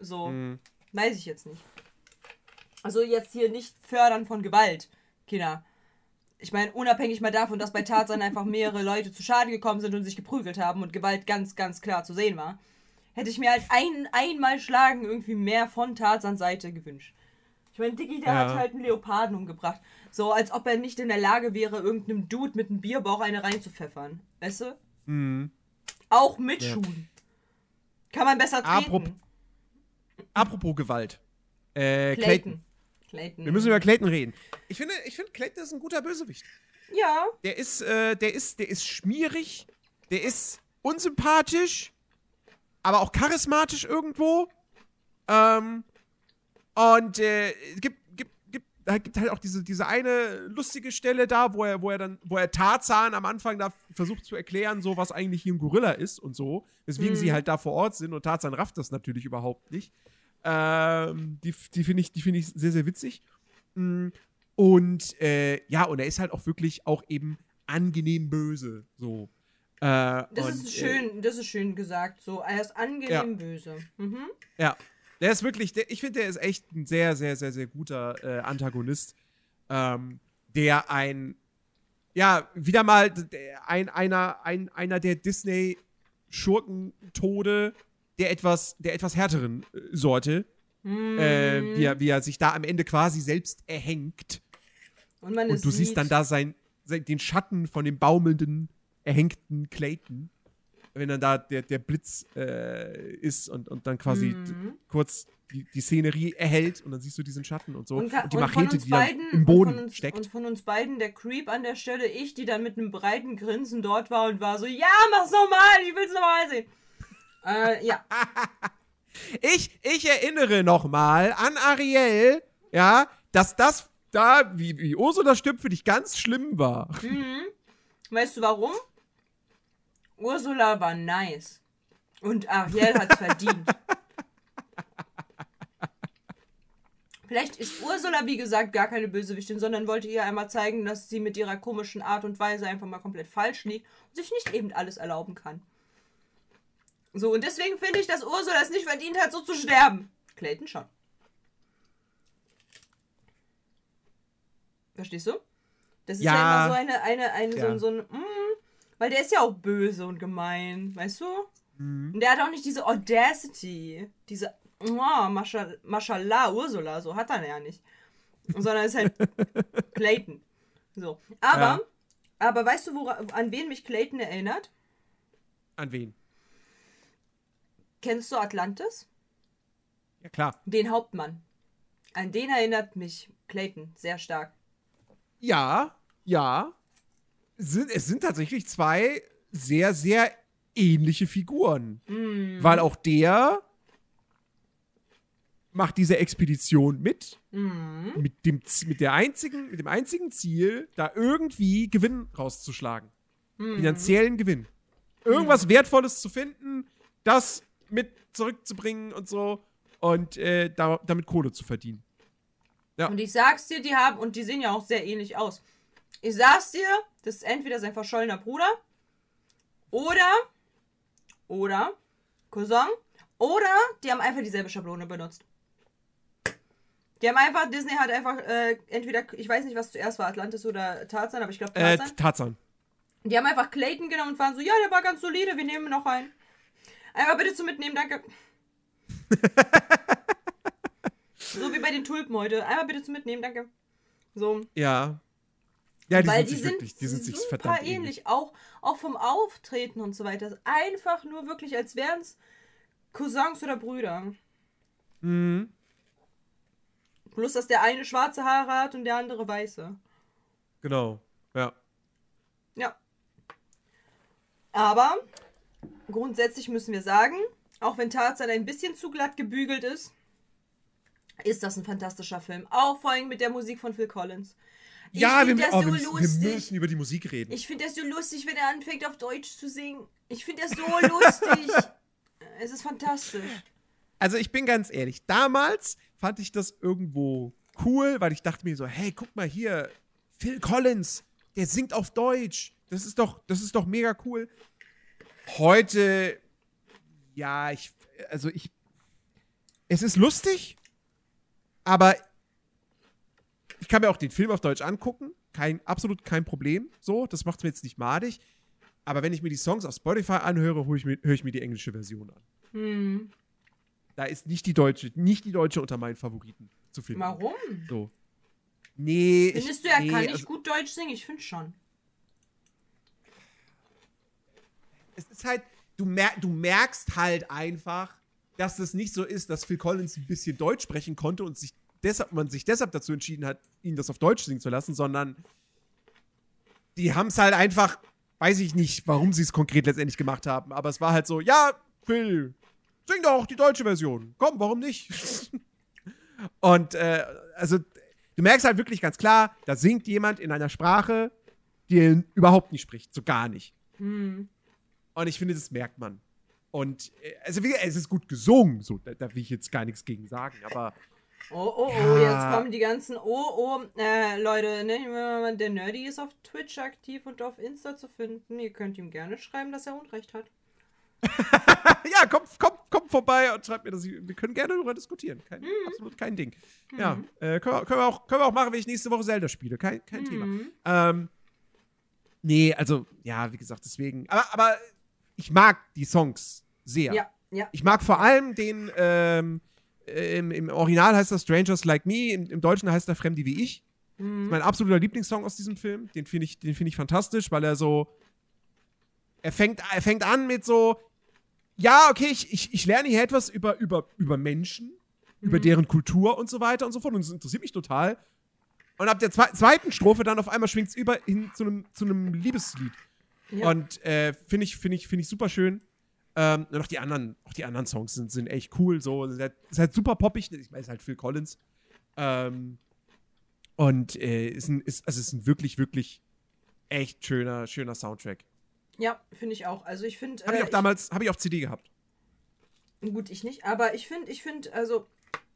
So, Mhm. weiß ich jetzt nicht. Also jetzt hier nicht fördern von Gewalt, Kinder. Ich meine, unabhängig mal davon, dass bei Tarzan einfach mehrere Leute zu Schaden gekommen sind und sich geprügelt haben und Gewalt ganz, ganz klar zu sehen war, hätte ich mir halt ein, einmal Schlagen irgendwie mehr von Tarzans Seite gewünscht. Ich meine, Diggi, der Ja. hat halt einen Leoparden umgebracht. So, als ob er nicht in der Lage wäre, irgendeinem Dude mit einem Bierbauch eine reinzupfeffern. Weißt du? Mhm. Auch mit Ja. Schuhen. Kann man besser treten. Apropos- Apropos Gewalt. Äh, Clayton. Clayton. Clayton. Wir müssen über Clayton reden. Ich finde, ich finde, Clayton ist ein guter Bösewicht. Ja. Der ist, äh, der ist, der ist schmierig, der ist unsympathisch, aber auch charismatisch irgendwo. Ähm, und äh, es gibt, gibt, gibt, gibt halt auch diese, diese eine lustige Stelle da, wo er, wo er dann, wo er Tarzan am Anfang da versucht zu erklären, so was eigentlich hier ein Gorilla ist und so, weswegen sie halt da vor Ort sind und Tarzan rafft das natürlich überhaupt nicht. Ähm, die die finde ich, die finde ich sehr, sehr witzig. Mm, Und äh, ja, und er ist halt auch wirklich auch eben angenehm böse. So. Äh, Das und, ist schön, das ist schön gesagt. So, er ist angenehm Ja. böse. Mhm. Äh, ja, der ist wirklich, der, ich finde, der ist echt ein sehr, sehr, sehr, sehr guter äh, Antagonist, ähm, der ein, ja, wieder mal der, ein, einer, ein, einer der Disney-Schurkentode der etwas, der etwas härteren äh, Sorte, Mhm. äh, wie, er, wie er sich da am Ende quasi selbst erhängt. Und, man Und du siehst sieht. dann da sein, sein, den Schatten von dem baumelnden, erhängten Clayton. Wenn dann da der, der Blitz äh, ist und, und dann quasi Mhm. kurz die, die Szenerie erhält und dann siehst du diesen Schatten und so. Und, die und von Machete, die dann beiden- im Boden uns, steckt. Und von uns beiden der Creep an der Stelle, ich, die dann mit einem breiten Grinsen dort war und war so, ja, mach's nochmal, ich will's nochmal sehen. Äh, ja. Ich, ich erinnere nochmal an Ariel, ja, dass das da, wie, wie Ursula stirbt, für dich ganz schlimm war. Weißt du warum? Ursula war nice. Und Ariel hat's verdient. Vielleicht ist Ursula, wie gesagt, gar keine Bösewichtin, sondern wollte ihr einmal zeigen, dass sie mit ihrer komischen Art und Weise einfach mal komplett falsch liegt und sich nicht eben alles erlauben kann. So, und deswegen finde ich, dass Ursula es nicht verdient hat, so zu sterben. Clayton schon. Verstehst du? Das ist ja, Ja. immer so eine, eine, eine Ja. so, so ein, mm, weil der ist ja auch böse und gemein, weißt du? Und der hat auch nicht diese Audacity, diese, oh, Mascha- Mashallah, Ursula, so hat er ja nicht. Sondern ist halt Clayton. So. Aber, Ja. aber weißt du, wora, an wen mich Clayton erinnert? An wen? Kennst du Atlantis? Ja, klar. Den Hauptmann. An den erinnert mich Clayton sehr stark. Ja, ja. Sind, es sind tatsächlich zwei sehr, sehr ähnliche Figuren. Mhm. Weil auch der macht diese Expedition mit. Mhm. Mit, dem, mit, der einzigen, mit dem einzigen Ziel, da irgendwie Gewinn rauszuschlagen. Mhm. Finanziellen Gewinn. Irgendwas Wertvolles zu finden, das mit zurückzubringen und so. Und äh, da, damit Kohle zu verdienen. Ja. Und ich sag's dir, die haben, und die sehen ja auch sehr ähnlich aus. Ich sag's dir, das ist entweder sein verschollener Bruder oder, oder Cousin, oder die haben einfach dieselbe Schablone benutzt. Die haben einfach, Disney hat einfach, äh, entweder, ich weiß nicht, was zuerst war, Atlantis oder Tarzan, aber ich glaube Äh, Tarzan. Tarzan. Die haben einfach Clayton genommen und waren so, ja, der war ganz solide, wir nehmen noch ein. Einmal bitte zum Mitnehmen, danke. so wie bei den Tulpen heute. Einmal bitte zum Mitnehmen, danke. So. Ja. Ja, die Weil sind die sich sind, wirklich, die sind sich super verdammt ähnlich. ähnlich. Auch, auch vom Auftreten und so weiter. Einfach nur wirklich, als wären es Cousins oder Brüder. Mhm. Bloß, dass der eine schwarze Haare hat und der andere weiße. Genau. Ja. Ja. Aber grundsätzlich müssen wir sagen, auch wenn Tarzan ein bisschen zu glatt gebügelt ist, ist das ein fantastischer Film. Auch vor allem mit der Musik von Phil Collins. Ich Ja, wir, das oh, so wir lustig. müssen über die Musik reden. Ich finde das so lustig, wenn er anfängt auf Deutsch zu singen. Ich finde das so lustig. Es ist fantastisch. Also ich bin ganz ehrlich, damals fand ich das irgendwo cool, weil ich dachte mir so, hey, guck mal hier, Phil Collins, der singt auf Deutsch. Das ist doch, das ist doch mega cool. Heute, ja, ich, also ich, es ist lustig, aber ich kann mir auch den Film auf Deutsch angucken. Kein, absolut kein Problem. So, das macht mir jetzt nicht madig. Aber wenn ich mir die Songs auf Spotify anhöre, höre ich, mir- höre ich mir die englische Version an. Hm. Da ist nicht die deutsche, nicht die deutsche unter meinen Favoriten zu finden. Warum? So. Nee. ich- Findest du, er nee, kann nicht also, gut Deutsch singen? Ich finde schon. Es ist halt, du, mer du merkst halt einfach, dass es nicht so ist, dass Phil Collins ein bisschen Deutsch sprechen konnte und sich deshalb, man sich deshalb dazu entschieden hat, ihn das auf Deutsch singen zu lassen, sondern die haben es halt einfach, weiß ich nicht, warum sie es konkret letztendlich gemacht haben, aber es war halt so, ja, Phil, sing doch die deutsche Version. Komm, warum nicht? und äh, also du merkst halt wirklich ganz klar, da singt jemand in einer Sprache, die er überhaupt nicht spricht, so gar nicht. Hm. Und ich finde, das merkt man. Und äh, also es ist gut gesungen, so, da, da will ich jetzt gar nichts gegen sagen, aber Oh, oh, oh, Ja. jetzt kommen die ganzen. Oh, oh, äh, Leute, ne, der Nerdy ist auf Twitch aktiv und auf Insta zu finden. Ihr könnt ihm gerne schreiben, dass er Unrecht hat. ja, kommt, kommt, kommt vorbei und schreibt mir das. Wir können gerne darüber diskutieren. Kein, Absolut kein Ding. Ja, äh, können, wir, können, wir auch, können wir auch machen, wenn ich nächste Woche Zelda spiele. Kein, kein Thema. Mhm. Ähm, nee, also, ja, wie gesagt, deswegen. Aber, aber ich mag die Songs sehr. Ja, ja. Ich mag vor allem den, ähm, äh, im, im Original heißt das Strangers Like Me, im, im Deutschen heißt er Fremde wie ich. Das ist mein absoluter Lieblingssong aus diesem Film. Den finde ich, den finde ich fantastisch, weil er so. Er fängt, er fängt an mit so. Ja, okay, ich, ich, ich lerne hier etwas über, über, über Menschen, über deren Kultur und so weiter und so fort. Und es interessiert mich total. Und ab der zwe zweiten Strophe dann auf einmal schwingt es über hin zu einem zu einem Liebeslied. Ja. Und äh, finde ich, finde ich, finde ich super schön. Ähm, und auch die anderen, auch die anderen Songs sind, sind echt cool. So, ist halt, ist halt super poppig. Ich meine, es ist halt Phil Collins. Ähm, und äh, ist ein, ist, also es ist ein wirklich, wirklich echt schöner, schöner Soundtrack. Ja, finde ich auch. Also ich finde. Habe ich äh, auch damals, habe ich auf CD gehabt. Gut, ich nicht, aber ich finde, ich finde, also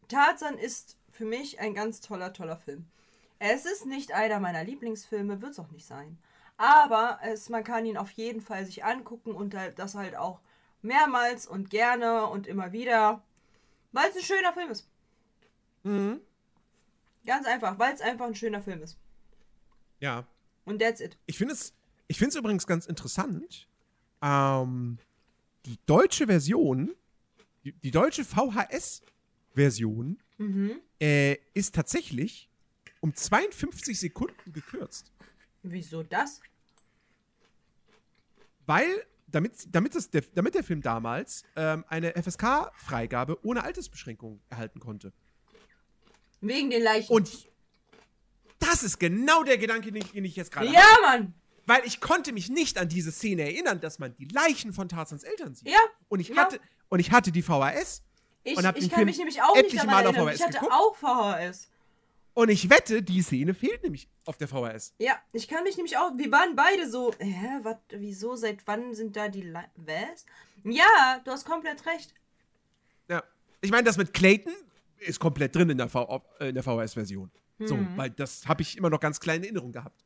Tarzan ist für mich ein ganz toller, toller Film. Es ist nicht einer meiner Lieblingsfilme, wird es auch nicht sein. Aber es, man kann ihn auf jeden Fall sich angucken und halt, das halt auch mehrmals und gerne und immer wieder, weil es ein schöner Film ist. Mhm. Ganz einfach, weil es einfach ein schöner Film ist. Ja. Und that's it. Ich finde es, ich finde es übrigens ganz interessant. Ähm, die deutsche Version, die, die deutsche VHS-Version Mhm. äh, ist tatsächlich um 52 Sekunden gekürzt. Wieso das? Weil, damit, damit, es der, damit der Film damals ähm, eine FSK-Freigabe ohne Altersbeschränkung erhalten konnte. Wegen den Leichen. Und das ist genau der Gedanke, den ich, den ich jetzt gerade ja, Mann! Weil ich konnte mich nicht an diese Szene erinnern, dass man die Leichen von Tarzans Eltern sieht. Ja. Und ich ja. hatte, und ich hatte die VHS. Ich, und hab ich den kann Film mich nämlich auch nicht daran Mal auf erinnern. VHS Ich hatte geguckt. auch VHS. Und ich wette, die Szene fehlt nämlich auf der VHS. Ja, ich kann mich nämlich auch. Wir waren beide so. Hä, wat, wieso? Seit wann sind da die. Le Was? Ja, du hast komplett recht. Ja. Ich meine, das mit Clayton ist komplett drin in der, v in der VHS-Version. So, Mhm. weil das habe ich immer noch ganz kleine Erinnerung gehabt.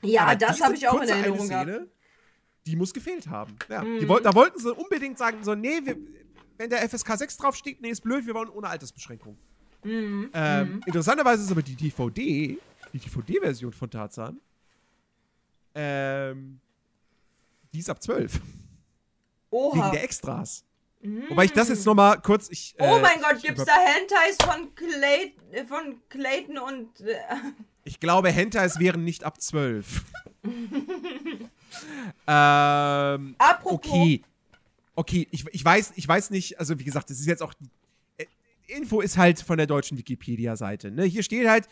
Ja, Aber das habe ich auch in Erinnerung gehabt. Mhm. Szene, Die muss gefehlt haben. Ja, die woll da wollten sie unbedingt sagen, so, nee, wir, wenn der FSK 6 draufsteht, nee, ist blöd, wir wollen ohne Altersbeschränkung. Mhm. Ähm, Interessanterweise ist aber die DVD, die DVD-Version von Tarzan, ähm, die ist ab 12. Wegen Oha. der Extras. Wobei ich das jetzt nochmal kurz. Ich, Oh äh, mein Gott, gibt's da Hentais von, Clay äh, von Clayton und. Äh, Ich glaube, Hentais wären nicht ab 12. ähm, Apropos. okay. Okay, ich, ich, weiß, ich weiß nicht, also wie gesagt, das ist jetzt auch. Info ist halt von der deutschen Wikipedia-Seite. Ne? Hier steht halt,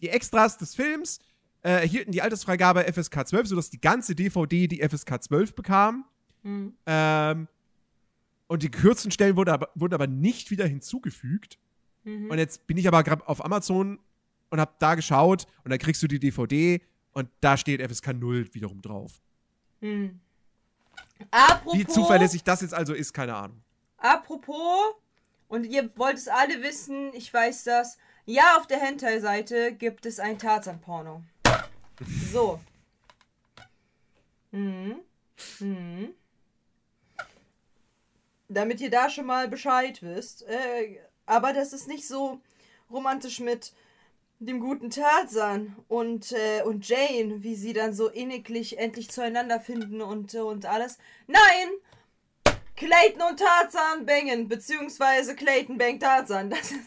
die Extras des Films äh, erhielten die Altersfreigabe FSK 12, sodass die ganze DVD die FSK 12 bekam. hm. Ähm, und die gekürzten Stellen wurden aber, wurden aber nicht wieder hinzugefügt. Mhm. Und jetzt bin ich aber gerade auf Amazon und hab da geschaut und dann kriegst du die DVD und da steht FSK 0 wiederum drauf. Hm. Apropos, Wie zuverlässig das jetzt also ist, keine Ahnung. apropos, und ihr wollt es alle wissen, ich weiß das. Ja, auf der Hentai-Seite gibt es ein Tarzan-Porno. So. Mhm. Mhm. Damit ihr da schon mal Bescheid wisst. Äh, aber das ist nicht so romantisch mit dem guten Tarzan und, äh, und Jane, wie sie dann so inniglich endlich zueinander finden und, äh, und alles. Nein! Clayton und Tarzan bangen, beziehungsweise Clayton bangt Tarzan. Das ist,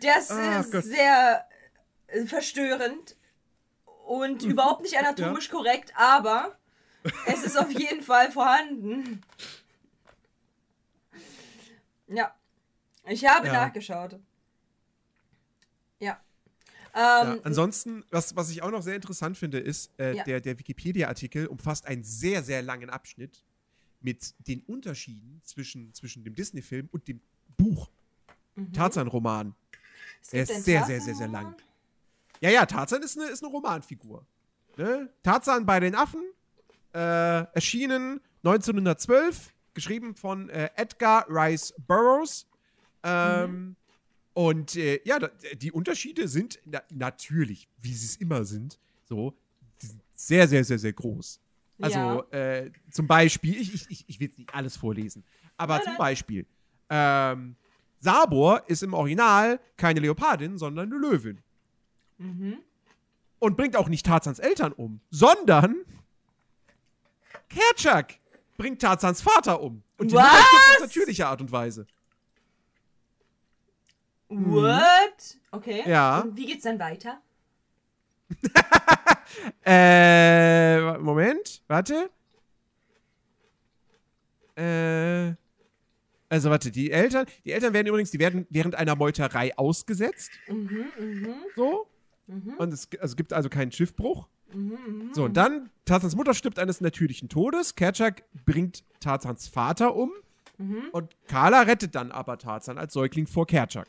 das Ach ist Gott. sehr äh, verstörend und überhaupt nicht anatomisch korrekt, aber es ist auf jeden Fall vorhanden. Ja. Ich habe Ja. nachgeschaut. Ja. Ja, Ähm, ansonsten, was, was ich auch noch sehr interessant finde, ist, äh, Ja. der, der Wikipedia-Artikel umfasst einen sehr, sehr langen Abschnitt mit den Unterschieden zwischen, zwischen dem Disney-Film und dem Buch. Tarzan-Roman. es der gibt ist sehr, sehr, sehr, sehr Tarzan-Roman. lang. Ja, ja, Tarzan ist eine, ist eine Romanfigur. Ne? Tarzan bei den Affen, äh, erschienen 1912, geschrieben von äh, Edgar Rice Burroughs. Ähm, Und äh, ja, die Unterschiede sind na natürlich, wie sie es immer sind, so, sehr, sehr, sehr, sehr groß. Also äh, zum Beispiel, ich, ich, ich, will jetzt nicht alles vorlesen, aber Nein, zum. Beispiel, ähm, Sabor ist im Original keine Leopardin, sondern eine Löwin. Mhm. Und bringt auch nicht Tarzans Eltern um, sondern Kerchak bringt Tarzans Vater um. Und die auf natürliche Art und Weise. What? Okay. Mhm. Ja. Und wie geht's dann weiter? Äh, Moment, warte. Äh, also warte, die Eltern, die Eltern werden übrigens, die werden während einer Meuterei ausgesetzt. Mhm, mhm, So. mhm, Und es also gibt also keinen Schiffbruch. mhm, mhm. So, und dann, Tarzans Mutter stirbt eines natürlichen Todes. Kerchak bringt Tarzans Vater um. Mhm. Und Carla rettet dann aber Tarzan als Säugling vor Kerchak.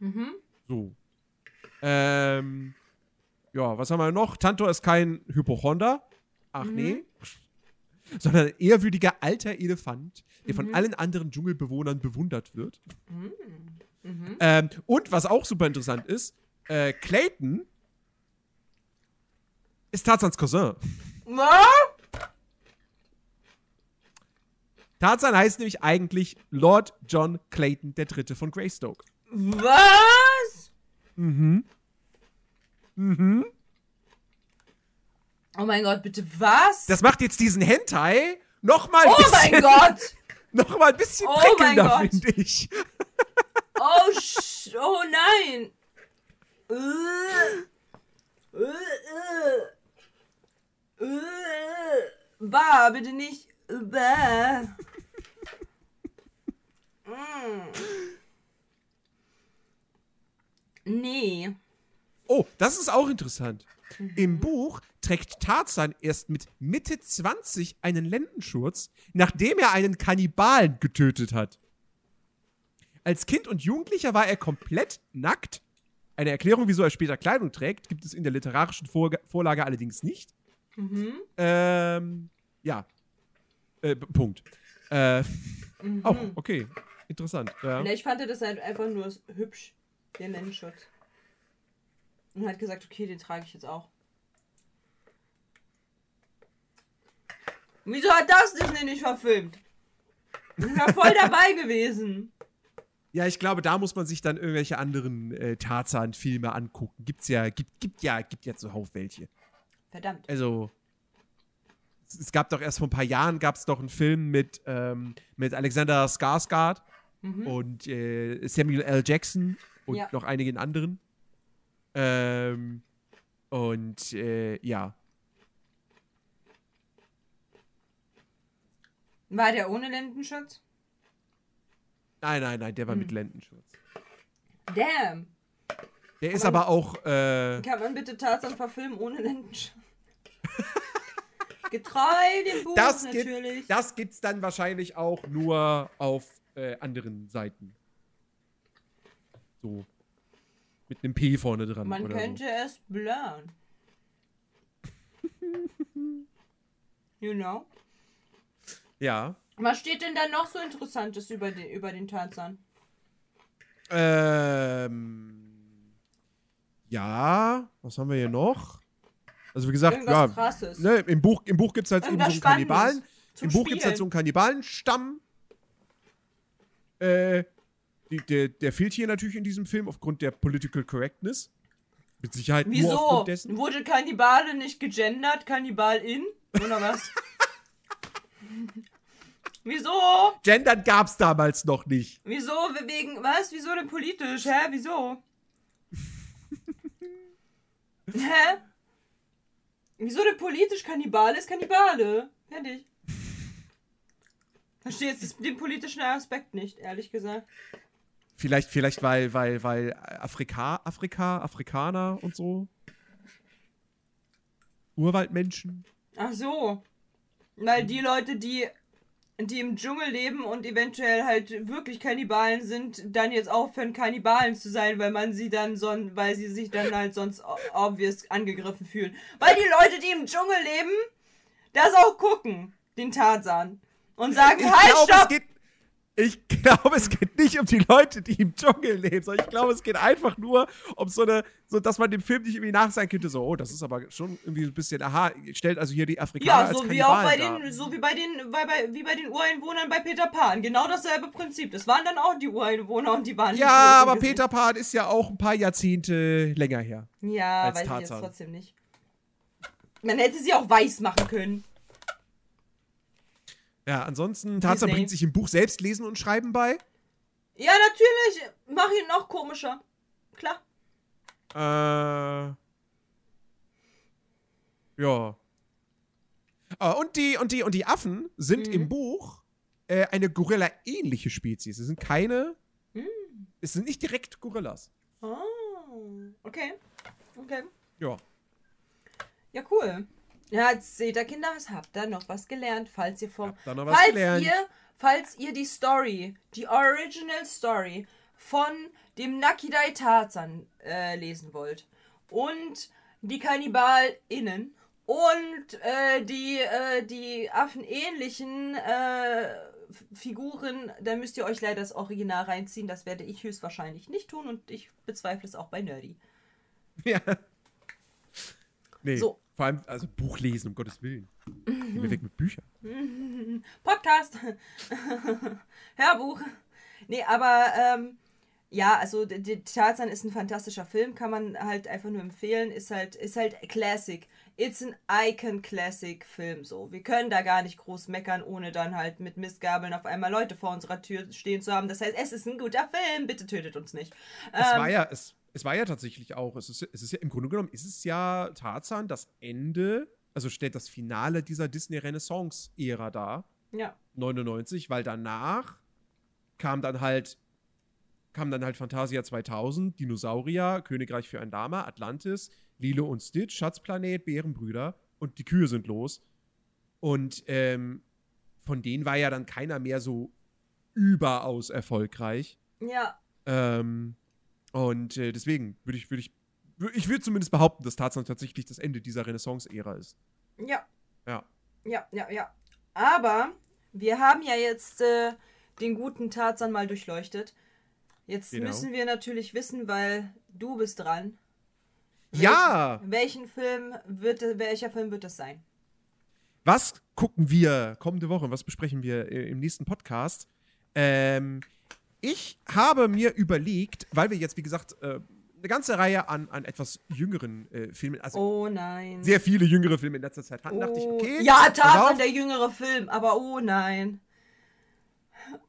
Mhm. So. Ähm. Ja, was haben wir noch? Tantor ist kein Hypochonder. Ach Mhm. nee. Sondern ein ehrwürdiger alter Elefant, der Mhm. von allen anderen Dschungelbewohnern bewundert wird. Mhm. Ähm, und was auch super interessant ist, äh, Clayton ist Tarzans Cousin. Was? Tarzan heißt nämlich eigentlich Lord John Clayton III. von Greystoke. Was? Mhm. Mhm. Oh mein Gott, bitte was? Das macht jetzt diesen Hentai noch mal ein oh bisschen, mein Gott! noch mal ein bisschen Oh prickelnder, finde ich. Oh, sch oh nein! Äh. Äh, äh. Äh. Bah, bitte nicht. Bah. Mm. Nee. Oh, das ist auch interessant. Im Buch trägt Tarzan erst mit Mitte 20 einen Lendenschurz, nachdem er einen Kannibalen getötet hat. Als Kind und Jugendlicher war er komplett nackt. Eine Erklärung, wieso er später Kleidung trägt, gibt es in der literarischen Vor Vorlage allerdings nicht. Mhm. Ähm, ja. Äh, Punkt. Äh, Mhm. auch, okay. Interessant. Ja. Ich fand das halt einfach nur hübsch, den Lendenschutz. Und hat gesagt, okay, den trage ich jetzt auch. Wieso hat das Disney nicht verfilmt? Ich ja voll dabei gewesen. Ja, ich glaube, da muss man sich dann irgendwelche anderen äh, Tarzan-Filme angucken. Gibt's ja, gibt, gibt ja, gibt ja zuhauf welche. Verdammt. Also, es, es gab doch erst vor ein paar Jahren gab es doch einen Film mit, ähm, mit Alexander Skarsgård und äh, Samuel L. Jackson und Ja. noch einigen anderen. Ähm, und äh, ja. War der ohne Lendenschutz? Nein, nein, nein, der war Hm. mit Lendenschutz. Damn. Der ist Aber- aber auch, äh, Kann man bitte Tarzan verfilmen ohne Lendenschutz? Getreu dem Buch das, gibt, natürlich. das gibt's dann wahrscheinlich auch nur auf äh, anderen Seiten. So. Mit einem P vorne dran. Man könnte es blurren. you know? So. Ja. Was steht denn da noch so Interessantes über den, über den Tarzan? Ähm. Ja, was haben wir hier noch? Also wie gesagt, Irgendwas ja, Krasses. ne, im Buch, im Buch gibt es halt eben so einen Kannibalen. Im Buch gibt es halt so einen Kannibalenstamm. Äh, die, der, der fehlt hier natürlich in diesem Film aufgrund der Political Correctness. Mit Sicherheit nur Wieso? aufgrund dessen. Wurde Kannibale nicht gegendert? Kannibalin? Oder was? Wieso? Gendern gab's damals noch nicht. Wieso? Wegen, was? Wieso denn politisch? Hä? Wieso? Hä? Wieso denn politisch? Kannibale ist Kannibale. Fertig. Verstehe jetzt den politischen Aspekt nicht, ehrlich gesagt. Vielleicht, vielleicht weil, weil, weil Afrika, Afrika, Afrikaner und so. Urwaldmenschen. Ach so. Weil die Leute, die, die im Dschungel leben und eventuell halt wirklich Kannibalen sind, dann jetzt aufhören, Kannibalen zu sein, weil man sie dann son weil sie sich dann halt sonst obvious angegriffen fühlen. Weil die Leute, die im Dschungel leben, das auch gucken, den Tarzan. Und sagen, Ich halt, glaube, es stopp! Ich glaube, es geht nicht um die Leute, die im Dschungel leben, sondern ich glaube, es geht einfach nur um so eine, so dass man dem Film nicht irgendwie nachsagen könnte, so, oh, das ist aber schon irgendwie ein bisschen, aha, stellt also hier die Afrikaner Ja, als so wie auch bei den, so wie bei den, bei, bei, wie bei den Ureinwohnern bei Peter Pan. Genau dasselbe Prinzip. Das waren dann auch die Ureinwohner und die waren Ja, aber gesehen. Peter Pan ist ja auch ein paar Jahrzehnte länger her. Ja, als weiß ich Tarzan. jetzt trotzdem nicht. Man hätte sie auch weiß machen können. Ja, ansonsten, Tarzan Disney. bringt sich im Buch selbst Lesen und Schreiben bei. Ja, natürlich. Mach ihn noch komischer. Klar. Äh. Ja. Ah, und die, und die, und die Affen sind Mhm. im Buch äh, eine Gorilla-ähnliche Spezies. Es sind keine. Mhm. Es sind nicht direkt Gorillas. Oh, okay. Okay. Ja. Ja, cool. Ja, jetzt seht ihr, Kinder, habt ihr noch was gelernt, falls ihr vom. Habt ihr noch was falls gelernt? ihr, falls ihr die Story, die Original Story von dem Nakidai Tarzan äh, lesen wollt und die KannibalInnen und äh, die, äh, die affenähnlichen äh, Figuren, da müsst ihr euch leider das Original reinziehen. Das werde ich höchstwahrscheinlich nicht tun und ich bezweifle es auch bei Nerdy. ja. Nee. So. Vor allem, also Buch lesen, um Gottes Willen. Geh mir weg mit Büchern. Podcast, Hörbuch. Nee, aber ähm, ja, also Tarzan ist ein fantastischer Film, kann man halt einfach nur empfehlen. Ist halt, ist halt Classic. It's an Icon Classic Film so. Wir können da gar nicht groß meckern, ohne dann halt mit Mistgabeln auf einmal Leute vor unserer Tür stehen zu haben. Das heißt, es ist ein guter Film, bitte tötet uns nicht. Es Ähm, war ja, es, es war ja tatsächlich auch, es ist, es ist ja im Grunde genommen, ist es ja Tarzan das Ende, also stellt das Finale dieser Disney-Renaissance-Ära dar. ja. 99, weil danach kam dann halt kam dann halt Fantasia 2000, Dinosaurier, Königreich für ein Dama, Atlantis, Lilo und Stitch, Schatzplanet, Bärenbrüder und die Kühe sind los. Und ähm, von denen war ja dann keiner mehr so überaus erfolgreich. Ja. Ähm, und äh, deswegen würde ich, würde ich, wür- ich würde zumindest behaupten, dass Tarzan tatsächlich das Ende dieser Renaissance-Ära ist. Ja. Ja. Ja, ja, ja. Aber wir haben ja jetzt äh, den guten Tarzan mal durchleuchtet. Jetzt Genau. müssen wir natürlich wissen, weil du bist dran. Ja! Welchen Film wird welcher Film wird es sein? Was gucken wir kommende Woche? Was besprechen wir äh, im nächsten Podcast? Ähm, ich habe mir überlegt, weil wir jetzt, wie gesagt, äh, eine ganze Reihe an, an etwas jüngeren äh, Filmen, also Oh nein. sehr viele jüngere Filme in letzter Zeit hatten, oh. dachte ich, okay. Ja, Tarzan, der jüngere Film, aber oh nein.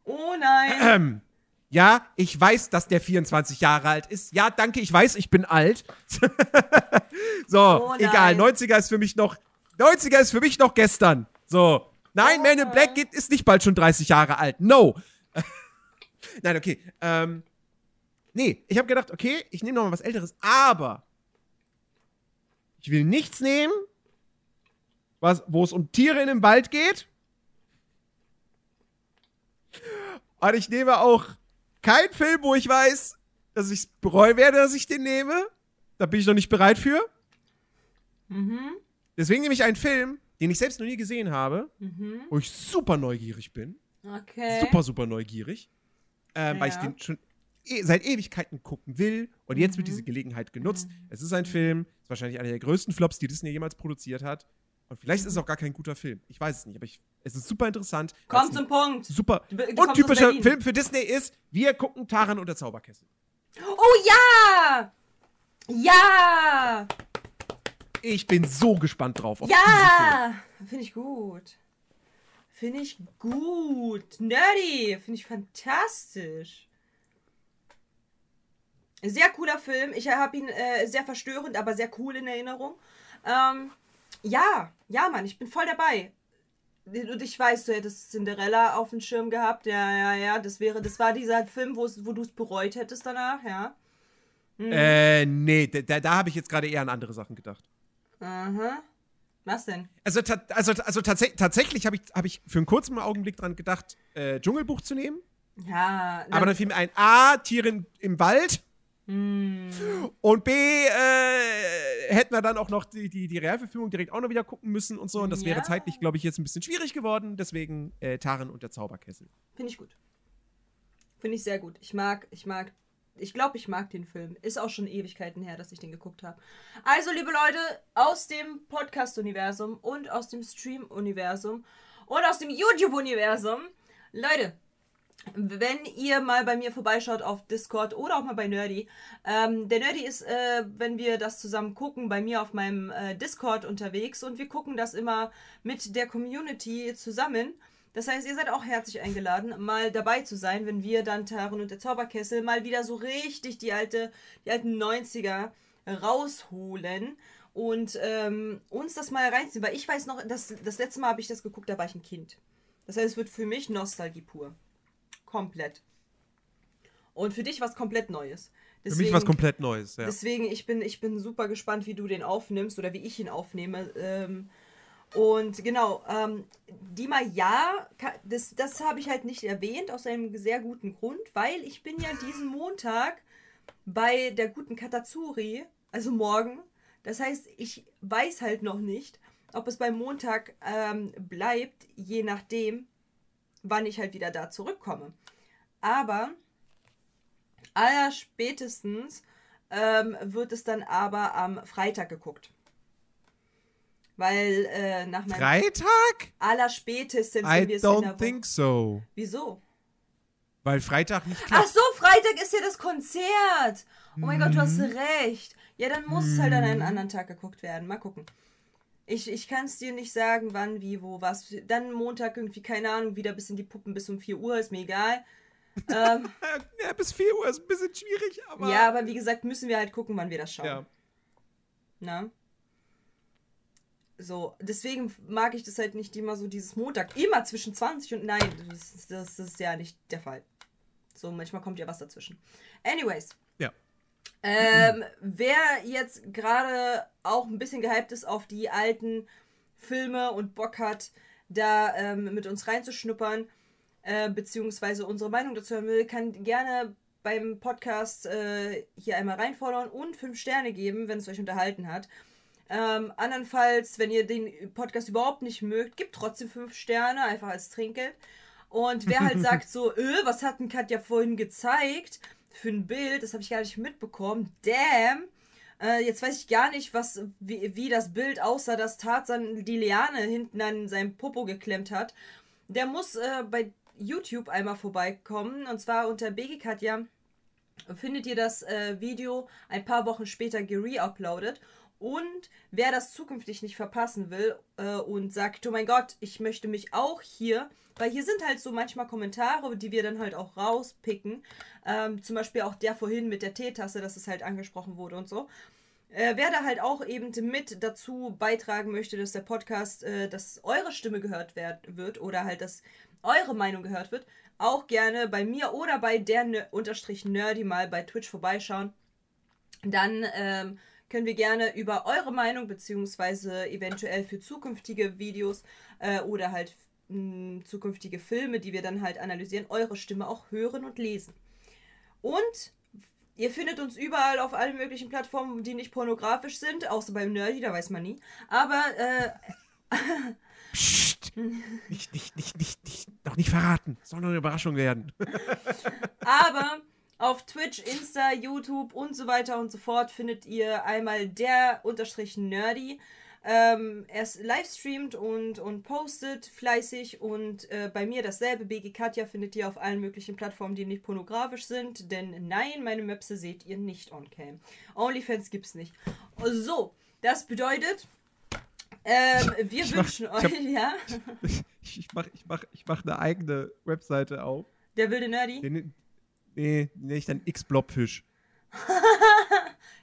Oh nein. Ja, ich weiß, dass der 24 Jahre alt ist. Ja, danke, ich weiß, ich bin alt. so, Oh egal. 90er ist für mich noch. 90er ist für mich noch gestern. So. Nein, Oh Man in Black geht, ist nicht bald schon 30 Jahre alt. No. Nein, okay. Ähm, nee, ich habe gedacht, okay, ich nehme noch mal was Älteres, aber ich will nichts nehmen, was, wo es um Tiere in dem Wald geht. Und ich nehme auch keinen Film, wo ich weiß, dass ich es bereuen werde, dass ich den nehme. Da bin ich noch nicht bereit für. Mhm. Deswegen nehme ich einen Film, den ich selbst noch nie gesehen habe, Mhm. wo ich super neugierig bin. Okay. Super, super neugierig. Ähm, Weil ich Ja. den schon e seit Ewigkeiten gucken will. Und jetzt Mhm. wird diese Gelegenheit genutzt. Es ist ein Film, ist wahrscheinlich einer der größten Flops, die Disney jemals produziert hat. Und vielleicht ist es auch gar kein guter Film. Ich weiß es nicht, aber ich, es ist super interessant. Komm Es ist zum Punkt. Super. Du- du Und typischer. Film für Disney ist, wir gucken Taran und der Zauberkessel. Oh ja! Ja! Ich bin so gespannt drauf. Auf. Ja! Finde ich gut. Finde ich gut. Nerdy. Finde ich fantastisch. Sehr cooler Film. Ich habe ihn äh, sehr verstörend, aber sehr cool in Erinnerung. Ähm, ja, ja, Mann, ich bin voll dabei. Und ich weiß, du hättest Cinderella auf dem Schirm gehabt. Ja, ja, ja. Das wäre, das war dieser Film, wo du es bereut hättest danach, ja. Mhm. Äh, nee, da, da, habe ich jetzt gerade eher an andere Sachen gedacht. Aha. Was denn? Also, also, also tats tatsächlich habe ich, hab ich für einen kurzen Augenblick dran gedacht, äh, Dschungelbuch zu nehmen. Ja, Aber dann fiel mir ein A, Tiere im, im Wald. Hm. Und B, äh, hätten wir dann auch noch die, die, die Realverfilmung direkt auch noch wieder gucken müssen und so. Und das wäre Ja. zeitlich, glaube ich, jetzt ein bisschen schwierig geworden. Deswegen äh, Taran und der Zauberkessel. Finde ich gut. Finde ich sehr gut. Ich mag, ich mag, ich glaube, ich mag den Film. Ist auch schon Ewigkeiten her, dass ich den geguckt habe. Also, liebe Leute, aus dem Podcast-Universum und aus dem Stream-Universum und aus dem YouTube-Universum. Leute, wenn ihr mal bei mir vorbeischaut auf Discord oder auch mal bei Nerdy. Ähm, der Nerdy ist, äh, wenn wir das zusammen gucken, bei mir auf meinem äh, Discord unterwegs und wir gucken das immer mit der Community zusammen. Das heißt, ihr seid auch herzlich eingeladen, mal dabei zu sein, wenn wir dann Taran und der Zauberkessel mal wieder so richtig die alte, die alten 90er rausholen und ähm, uns das mal reinziehen. Weil ich weiß noch, das, das letzte Mal habe ich das geguckt, da war ich ein Kind. Das heißt, es wird für mich Nostalgie pur. Komplett. Und für dich was komplett Neues. Für mich was komplett Neues, ja. Deswegen, ich bin, ich bin super gespannt, wie du den aufnimmst oder wie ich ihn aufnehme. Ähm, und genau, ähm, Dima, ja, das, das habe ich halt nicht erwähnt, aus einem sehr guten Grund, weil ich bin ja diesen Montag bei der guten Katazuri, also morgen. Das heißt, ich weiß halt noch nicht, ob es beim Montag ähm, bleibt, je nachdem, wann ich halt wieder da zurückkomme. Aber allerspätestens ähm, wird es dann aber am Freitag geguckt. Weil äh, nach meinem Freitag? allerspätestens, I wenn wir es in der don't think so. Wieso? Weil Freitag nicht Ach klappt. so, Freitag ist ja das Konzert. Oh mein Gott, du hast Mhm. recht. Ja, dann muss es halt an einem anderen Tag geguckt werden. Mal gucken. Ich, ich kann es dir nicht sagen, wann, wie, wo, was. Dann Montag irgendwie, keine Ahnung, wieder bis in die Puppen bis um 4 Uhr, ist mir egal. Ähm, Ja, bis 4 Uhr ist ein bisschen schwierig, aber. ja, aber wie gesagt, müssen wir halt gucken, wann wir das schauen. Ja. Na? So, deswegen mag ich das halt nicht immer so dieses Montag. Immer zwischen 20 und nein, das, ist- das ist ja nicht der Fall. So, manchmal kommt ja was dazwischen. Anyways. Ja. Ähm, wer jetzt gerade auch ein bisschen gehypt ist auf die alten Filme und Bock hat, da ähm, mit uns reinzuschnuppern, äh, beziehungsweise unsere Meinung dazu hören will, kann gerne beim Podcast äh, hier einmal reinfordern und fünf Sterne geben, wenn es euch unterhalten hat. Ähm, andernfalls, wenn ihr den Podcast überhaupt nicht mögt, gebt trotzdem fünf Sterne, einfach als Trinkgeld. Und wer halt sagt so, äh, was hat denn Katja vorhin gezeigt für ein Bild, das habe ich gar nicht mitbekommen, damn, äh, jetzt weiß ich gar nicht, was, wie, wie das Bild aussah, dass Tarzan die Liane hinten an seinem Popo geklemmt hat. Der muss äh, bei YouTube einmal vorbeikommen, und zwar unter BG findet ihr das äh, Video ein paar Wochen später gereuploadet. Und wer das zukünftig nicht verpassen will äh, und sagt, oh mein Gott, ich möchte mich auch hier, weil hier sind halt so manchmal Kommentare, die wir dann halt auch rauspicken. Ähm, zum Beispiel auch der vorhin mit der Teetasse, dass es halt angesprochen wurde und so. Äh, wer da halt auch eben mit dazu beitragen möchte, dass der Podcast, äh, dass eure Stimme gehört werd, wird oder halt, dass eure Meinung gehört wird, auch gerne bei mir oder bei der unterstrich Nerdy mal bei Twitch vorbeischauen. Dann ähm, können wir gerne über eure Meinung beziehungsweise eventuell für zukünftige Videos äh, oder halt mh, zukünftige Filme, die wir dann halt analysieren, eure Stimme auch hören und lesen. Und ihr findet uns überall auf allen möglichen Plattformen, die nicht pornografisch sind, außer beim Nerdy, da weiß man nie. Aber äh, Psst. Nicht, nicht, nicht, nicht, nicht, noch nicht verraten. Soll noch eine Überraschung werden. Aber auf Twitch, Insta, YouTube und so weiter und so fort findet ihr einmal der unterstrich Nerdy. Ähm, er ist livestreamt und, und postet fleißig und äh, bei mir dasselbe. BG Katja findet ihr auf allen möglichen Plattformen, die nicht pornografisch sind. Denn nein, meine Möpse seht ihr nicht on cam. OnlyFans gibt's nicht. So, das bedeutet, ähm, wir Ich mach- wünschen ich euch, hab- ja, Ich, ich mach, ich mach, ich mach eine eigene Webseite auf. der wilde Nerdy. Den, nee, nenne ich dann X-Blobfisch.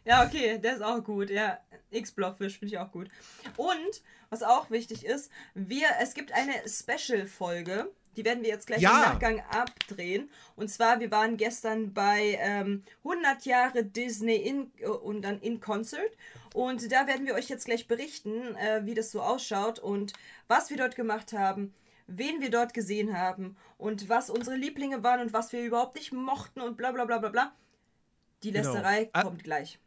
Ja, okay, der ist auch gut. Ja, X-Blobfish finde ich auch gut. Und, was auch wichtig ist, wir, es gibt eine Special-Folge. Die werden wir jetzt gleich Ja. im Nachgang abdrehen. Und zwar, wir waren gestern bei ähm, 100 Jahre Disney in, äh, und dann in Concert. Und da werden wir euch jetzt gleich berichten, äh, wie das so ausschaut und was wir dort gemacht haben, wen wir dort gesehen haben und was unsere Lieblinge waren und was wir überhaupt nicht mochten und bla bla bla bla bla. Die Genau. Lästerei Ah. kommt gleich.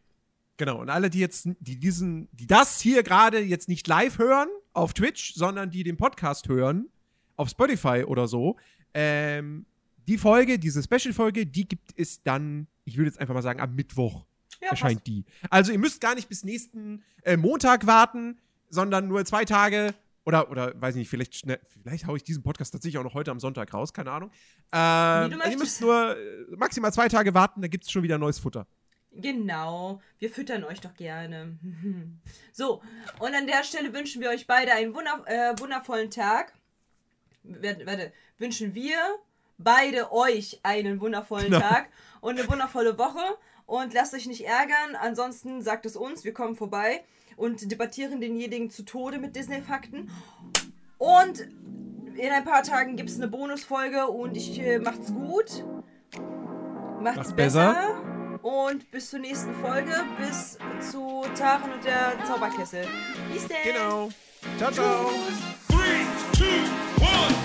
Genau, und alle, die jetzt, die diesen, die das hier gerade jetzt nicht live hören auf Twitch, sondern die den Podcast hören, auf Spotify oder so, ähm, die Folge, diese Special-Folge, die gibt es dann, ich würde jetzt einfach mal sagen, am Mittwoch Ja, erscheint die. Also ihr müsst gar nicht bis nächsten äh, Montag warten, sondern nur zwei Tage oder, oder weiß nicht, vielleicht schnell, vielleicht haue ich diesen Podcast tatsächlich auch noch heute am Sonntag raus, keine Ahnung. Ähm, also ihr müsst nur äh, maximal zwei Tage warten, dann gibt es schon wieder neues Futter. Genau, wir füttern euch doch gerne. So, und an der Stelle wünschen wir euch beide einen wunder äh, wundervollen Tag. Warte, warte, wünschen wir beide euch einen wundervollen Genau. Tag und eine wundervolle Woche. Und lasst euch nicht ärgern, ansonsten sagt es uns, wir kommen vorbei und debattieren denjenigen zu Tode mit Disney-Fakten. Und in ein paar Tagen gibt es eine Bonusfolge und ich äh, macht's gut. Macht's Macht's besser. besser. Und bis zur nächsten Folge. Bis zu Taren und der Zauberkessel. Bis denn. Genau. Ciao, ciao. Three, two, one.